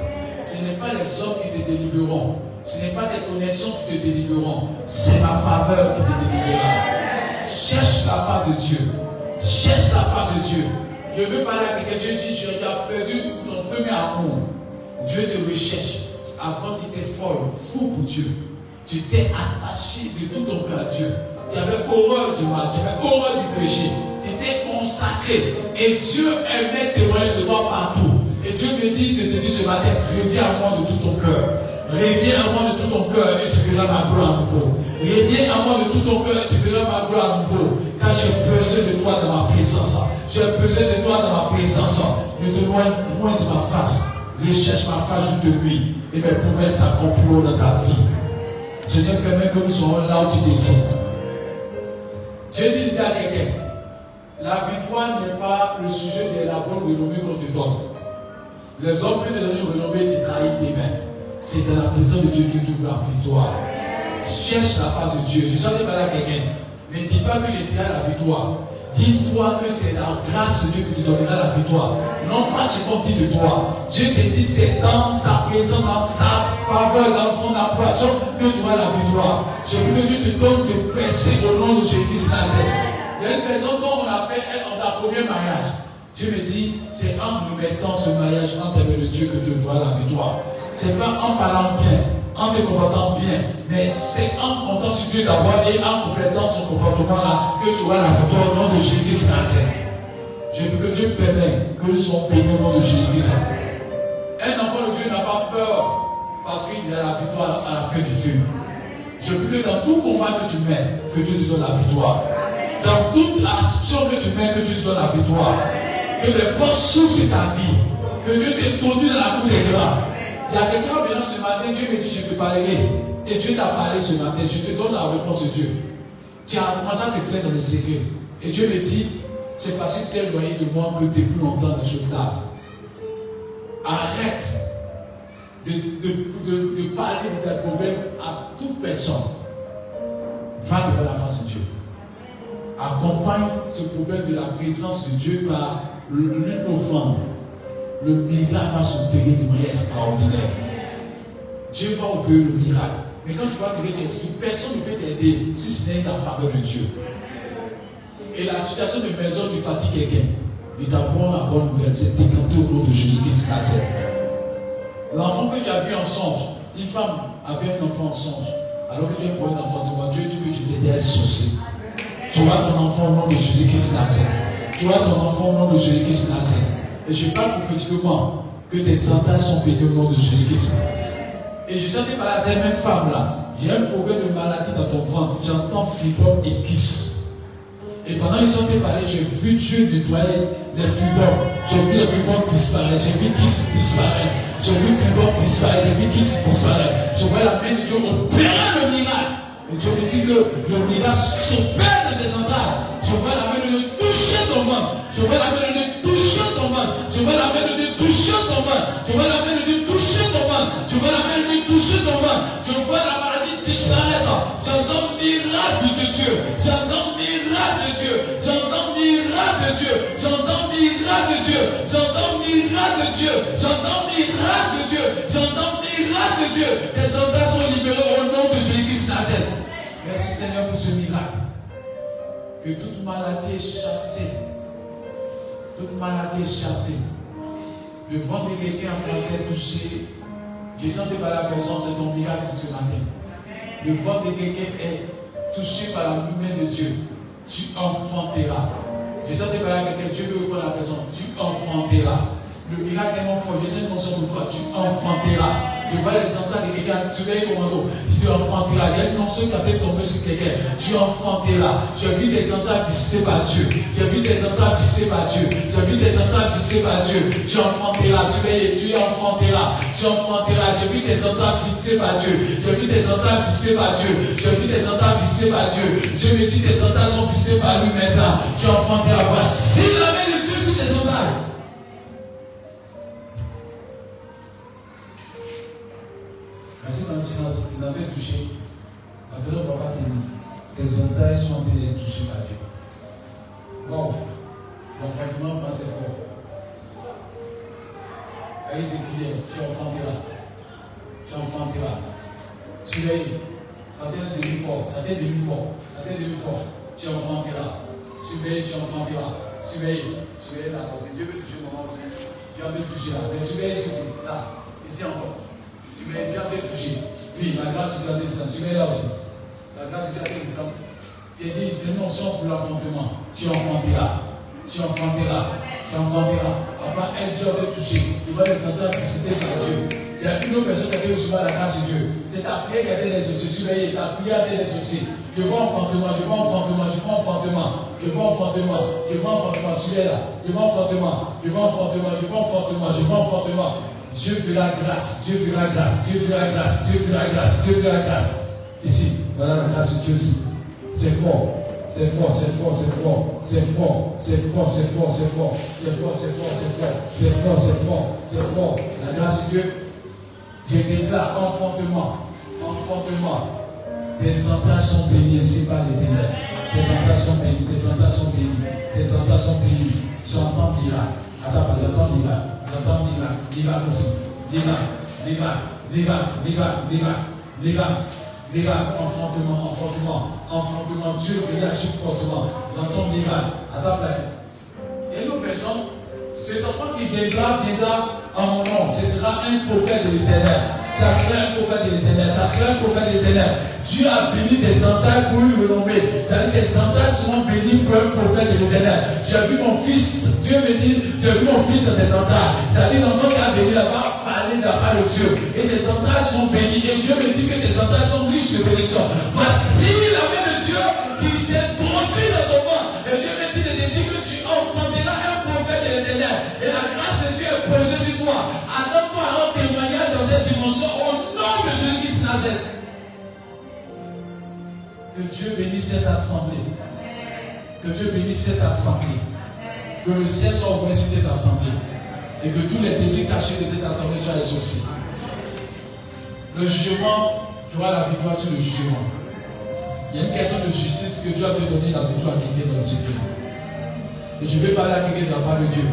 [SPEAKER 1] Ce n'est pas les hommes qui te délivreront. Ce n'est pas des connaissances qui te délivre, c'est ma faveur qui te délivrera. Cherche la face de Dieu. Cherche la face de Dieu. Je veux parler à quelqu'un. Dieu dit, tu as perdu ton premier amour. Dieu te recherche. Avant, tu étais folle, fou pour Dieu. Tu t'es attaché de tout ton cœur à Dieu. Tu avais horreur du mal, tu avais horreur du péché. Tu étais consacré. Et Dieu aimait témoigner de toi partout. Et Dieu me dit de te dire ce matin, reviens à moi de tout ton cœur. Reviens à moi de tout ton cœur et tu verras ma gloire à nouveau. Reviens à moi de tout ton cœur et tu verras ma gloire à nouveau. Car j'ai besoin de toi dans ma présence. J'ai besoin de toi dans ma présence. Ne te loin point de ma face. Recherche ma face de nuit. Et mes promesses s'accompliront dans ta vie. Seigneur, permet que nous soyons là où tu désires. Dieu dit à quelqu'un, la victoire n'est pas le sujet de la bonne renommée qu'on te donne. Les hommes qui te donnent une renommée te trahissent des mains. C'est dans la présence de Dieu que tu veux la victoire. Cherche la face de Dieu. Je sens parler à quelqu'un. Ne dis pas que je dirai la victoire. Dis-toi que c'est la grâce de Dieu qui te donnera la victoire. Non pas ce qu'on dit de toi. Dieu te dit c'est dans sa présence, dans sa faveur, dans son approbation que tu auras la victoire. Je veux que Dieu te donne de presser au nom de Jésus-Christ Il y a une personne dont on a fait dans ta premier mariage. Dieu me dit, c'est en nous mettant ce mariage entre le Dieu que tu auras la victoire. C'est pas en parlant bien, en te comportant bien, mais c'est en comptant sur Dieu d'abord et en complétant son comportement là que tu auras la victoire au nom de Jésus-Christ Je veux que Dieu permette que nous soyons bénis au nom de Jésus-Christ. Un enfant de Dieu n'a pas peur parce qu'il a la victoire à la fin du film. Je veux que dans tout combat que tu mets, que Dieu te donne la victoire. Dans toute action que tu mets, que Dieu te donne la victoire que les postes s'ouvrent sur ta vie, que Dieu t'introduit dans la cour des grands. Il y a quelqu'un venant ce matin, Dieu me dit, je te parlerai. Et Dieu t'a parlé ce matin, je te donne la réponse de Dieu. Tu as commencé à te plaindre dans le secret. Et Dieu me dit, c'est parce que tu es éloigné de moi que depuis longtemps ce table. Arrête de, de, de, parler de tes problèmes à toute personne. Va devant la face de Dieu. Accompagne ce problème de la présence de Dieu par l'une offrande, le miracle va s'opérer de manière extraordinaire. Dieu va opérer le miracle. Mais quand tu vois que Dieu personne ne peut t'aider si ce n'est la faveur de Dieu. Et la situation de maison qui fatigue quelqu'un, il t'apprend la bonne nouvelle, c'est décanté au nom de Jésus-Christ L'enfant que tu as vu en songe, une femme avait un enfant en songe, alors que tu pour un enfant de moi, Dieu dit que tu t'étais associé. Tu vois ton enfant au nom de Jésus-Christ tu as ton enfant au nom de Jésus-Christ Nazareth. Et je parle prophétiquement que tes sentences sont bénies au nom de Jésus-Christ. Et je sentais par la même femme là, j'ai un problème de maladie dans ton ventre. J'entends fibrome et kiss. Et pendant qu'ils sont parlé, j'ai vu Dieu nettoyer les fibromes. J'ai vu les fibromes disparaître. J'ai vu kiss disparaître. J'ai vu fibromes disparaître. J'ai vu kiss disparaître. Je vois la main de Dieu opérer le miracle. Et Dieu me dit que le miracle s'opère dans des entrailles. Je vois la main de Dieu ton Je vois la main de Dieu toucher ton. Je vois la main de Dieu toucher ton ventre. Je vois la main de Dieu toucher ton ventre. Je vois la main de Dieu toucher ton ventre. Je vois la maladie disparaître. J'entends miracle de Dieu. J'entends miracle de Dieu. J'entends miracle de Dieu. J'entends miracle de Dieu. J'entends miracle de Dieu. J'entends miracle de Dieu. J'entends miracle de Dieu. Tes soldats sont libérés au nom de Jésus-Christ Nazareth. Merci Seigneur pour ce miracle que toute maladie est chassée. Toute maladie est chassée. Le ventre de quelqu'un en cancer touché. Je sens par la personne, c'est ton miracle ce matin. Le ventre de quelqu'un est touché par la main de Dieu. Tu enfanteras. Je sens par là quelqu'un, Dieu veut reprendre la personne. Tu enfanteras. Le miracle est mon fort. Sais une mention de toi. Tu enfanteras. Je vois les entendre de quelqu'un, tu vas commando, tu enfanteras. Il y a une mention qui a été tombée sur quelqu'un, tu enfanteras. J'ai vu des enfants visités par Dieu. J'ai vu des enfants visités par Dieu. J'ai vu des enfants visités par Dieu. Tu enfanteras, tu enfanteras. Tu enfanteras. J'ai vu des enfants visités par Dieu. J'ai vu des enfants visités par Dieu. J'ai vu des enfants visités par Dieu. Je me dis des enfants sont visités par lui maintenant. Tu enfanteras. Voici la main touché, la personne ne va pas tenir. Tes entrailles sont en train d'être touchées par Dieu. Bon, l'enfantement passe fort. À Ézéchiel, tu enfanteras. Tu enfanteras. Surveille. Ça t'est devenu fort. Ça t'est devenu fort. Ça t'est devenu fort. Tu enfanteras. Surveille, tu enfanteras. Surveille. Surveille là. Parce que Dieu veut toucher moment aussi. Tu vas te toucher là. Mais surveille ici. Là. Ici encore. Tu m'as bien touché. La grâce de la descendre. Tu mets là aussi. La grâce de la descendre. Il dit, c'est non son pour l'enfantement. Tu enfanteras. Tu enfanteras. Tu enfanteras. Papa, aide Dieu à te toucher. Il va les entendre visiter par Dieu. Il y a une autre personne qui a recevoir la grâce de Dieu. C'est ta prière qui a été exaucée. Surveillez, ta prière a été exaucée. Je vois enfantement, je vois enfantement, je vois enfantement, je vois enfantement, je vois enfantement, celui-là, je vois enfantement, je vois enfantement, je vois enfantement, je vois enfantement. Dieu fera grâce, Dieu fera grâce, Dieu fera grâce, Dieu fera grâce, Dieu fera grâce. Ici, voilà la grâce de Dieu aussi. C'est fort, c'est fort, c'est fort, c'est fort, c'est fort, c'est fort, c'est fort, c'est fort, c'est fort, c'est fort, c'est fort, c'est fort, c'est fort, c'est fort. La grâce de Dieu, je déclare enfantement, enfantement. Tes entrailles sont bénies ici par les ténèbres. Tes entailles sont bénies, tes entailles sont bénies, tes entailles sont bénies. J'entends miracle. Attends, j'entends J'entends miracle. Miracle aussi. Miracle, miracle, miracle, miracle, miracle, miracle. Miracle, enfantement, enfantement, enfantement. Dieu réagit fortement. J'entends miracle. Attends, Et nous, personne, cet enfant qui viendra, viendra en mon nom. Ce sera un prophète de l'éternel. Un prophète de l'éternel. Un prophète de l'éternel. Dieu a béni des entailles pour lui renommer. C'est-à-dire que des entailles seront bénies pour un prophète de l'éternel. J'ai vu mon fils, Dieu me dit, j'ai vu mon fils dans des entailles. C'est-à-dire l'enfant qui a béni là-bas parler de la part de Dieu. Et ces entailles sont bénies. Et Dieu me dit que des entailles sont riches de bénédictions. Voici la main de Dieu qui s'est Que Dieu bénisse cette assemblée. Que Dieu bénisse cette assemblée. Que le ciel soit ouvert sur cette assemblée. Et que tous les désirs cachés de cette assemblée soient exaucés. Le jugement, tu auras la victoire sur le jugement. Il y a une question de justice que Dieu a te donné la victoire qui était dans le secret. Et je vais parler à quelqu'un de la part de Dieu.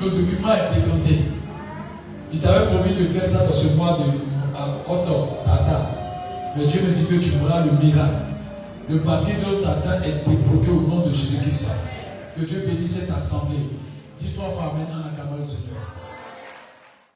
[SPEAKER 1] Le document a été planté. Il t'avait promis de faire ça dans ce mois de octobre, ça date. Mais Dieu me dit que tu feras le miracle. Le papier de ta date est débloqué au nom de Jésus-Christ. Que Dieu bénisse cette assemblée. Dis-toi, Amen en acclamant le Seigneur.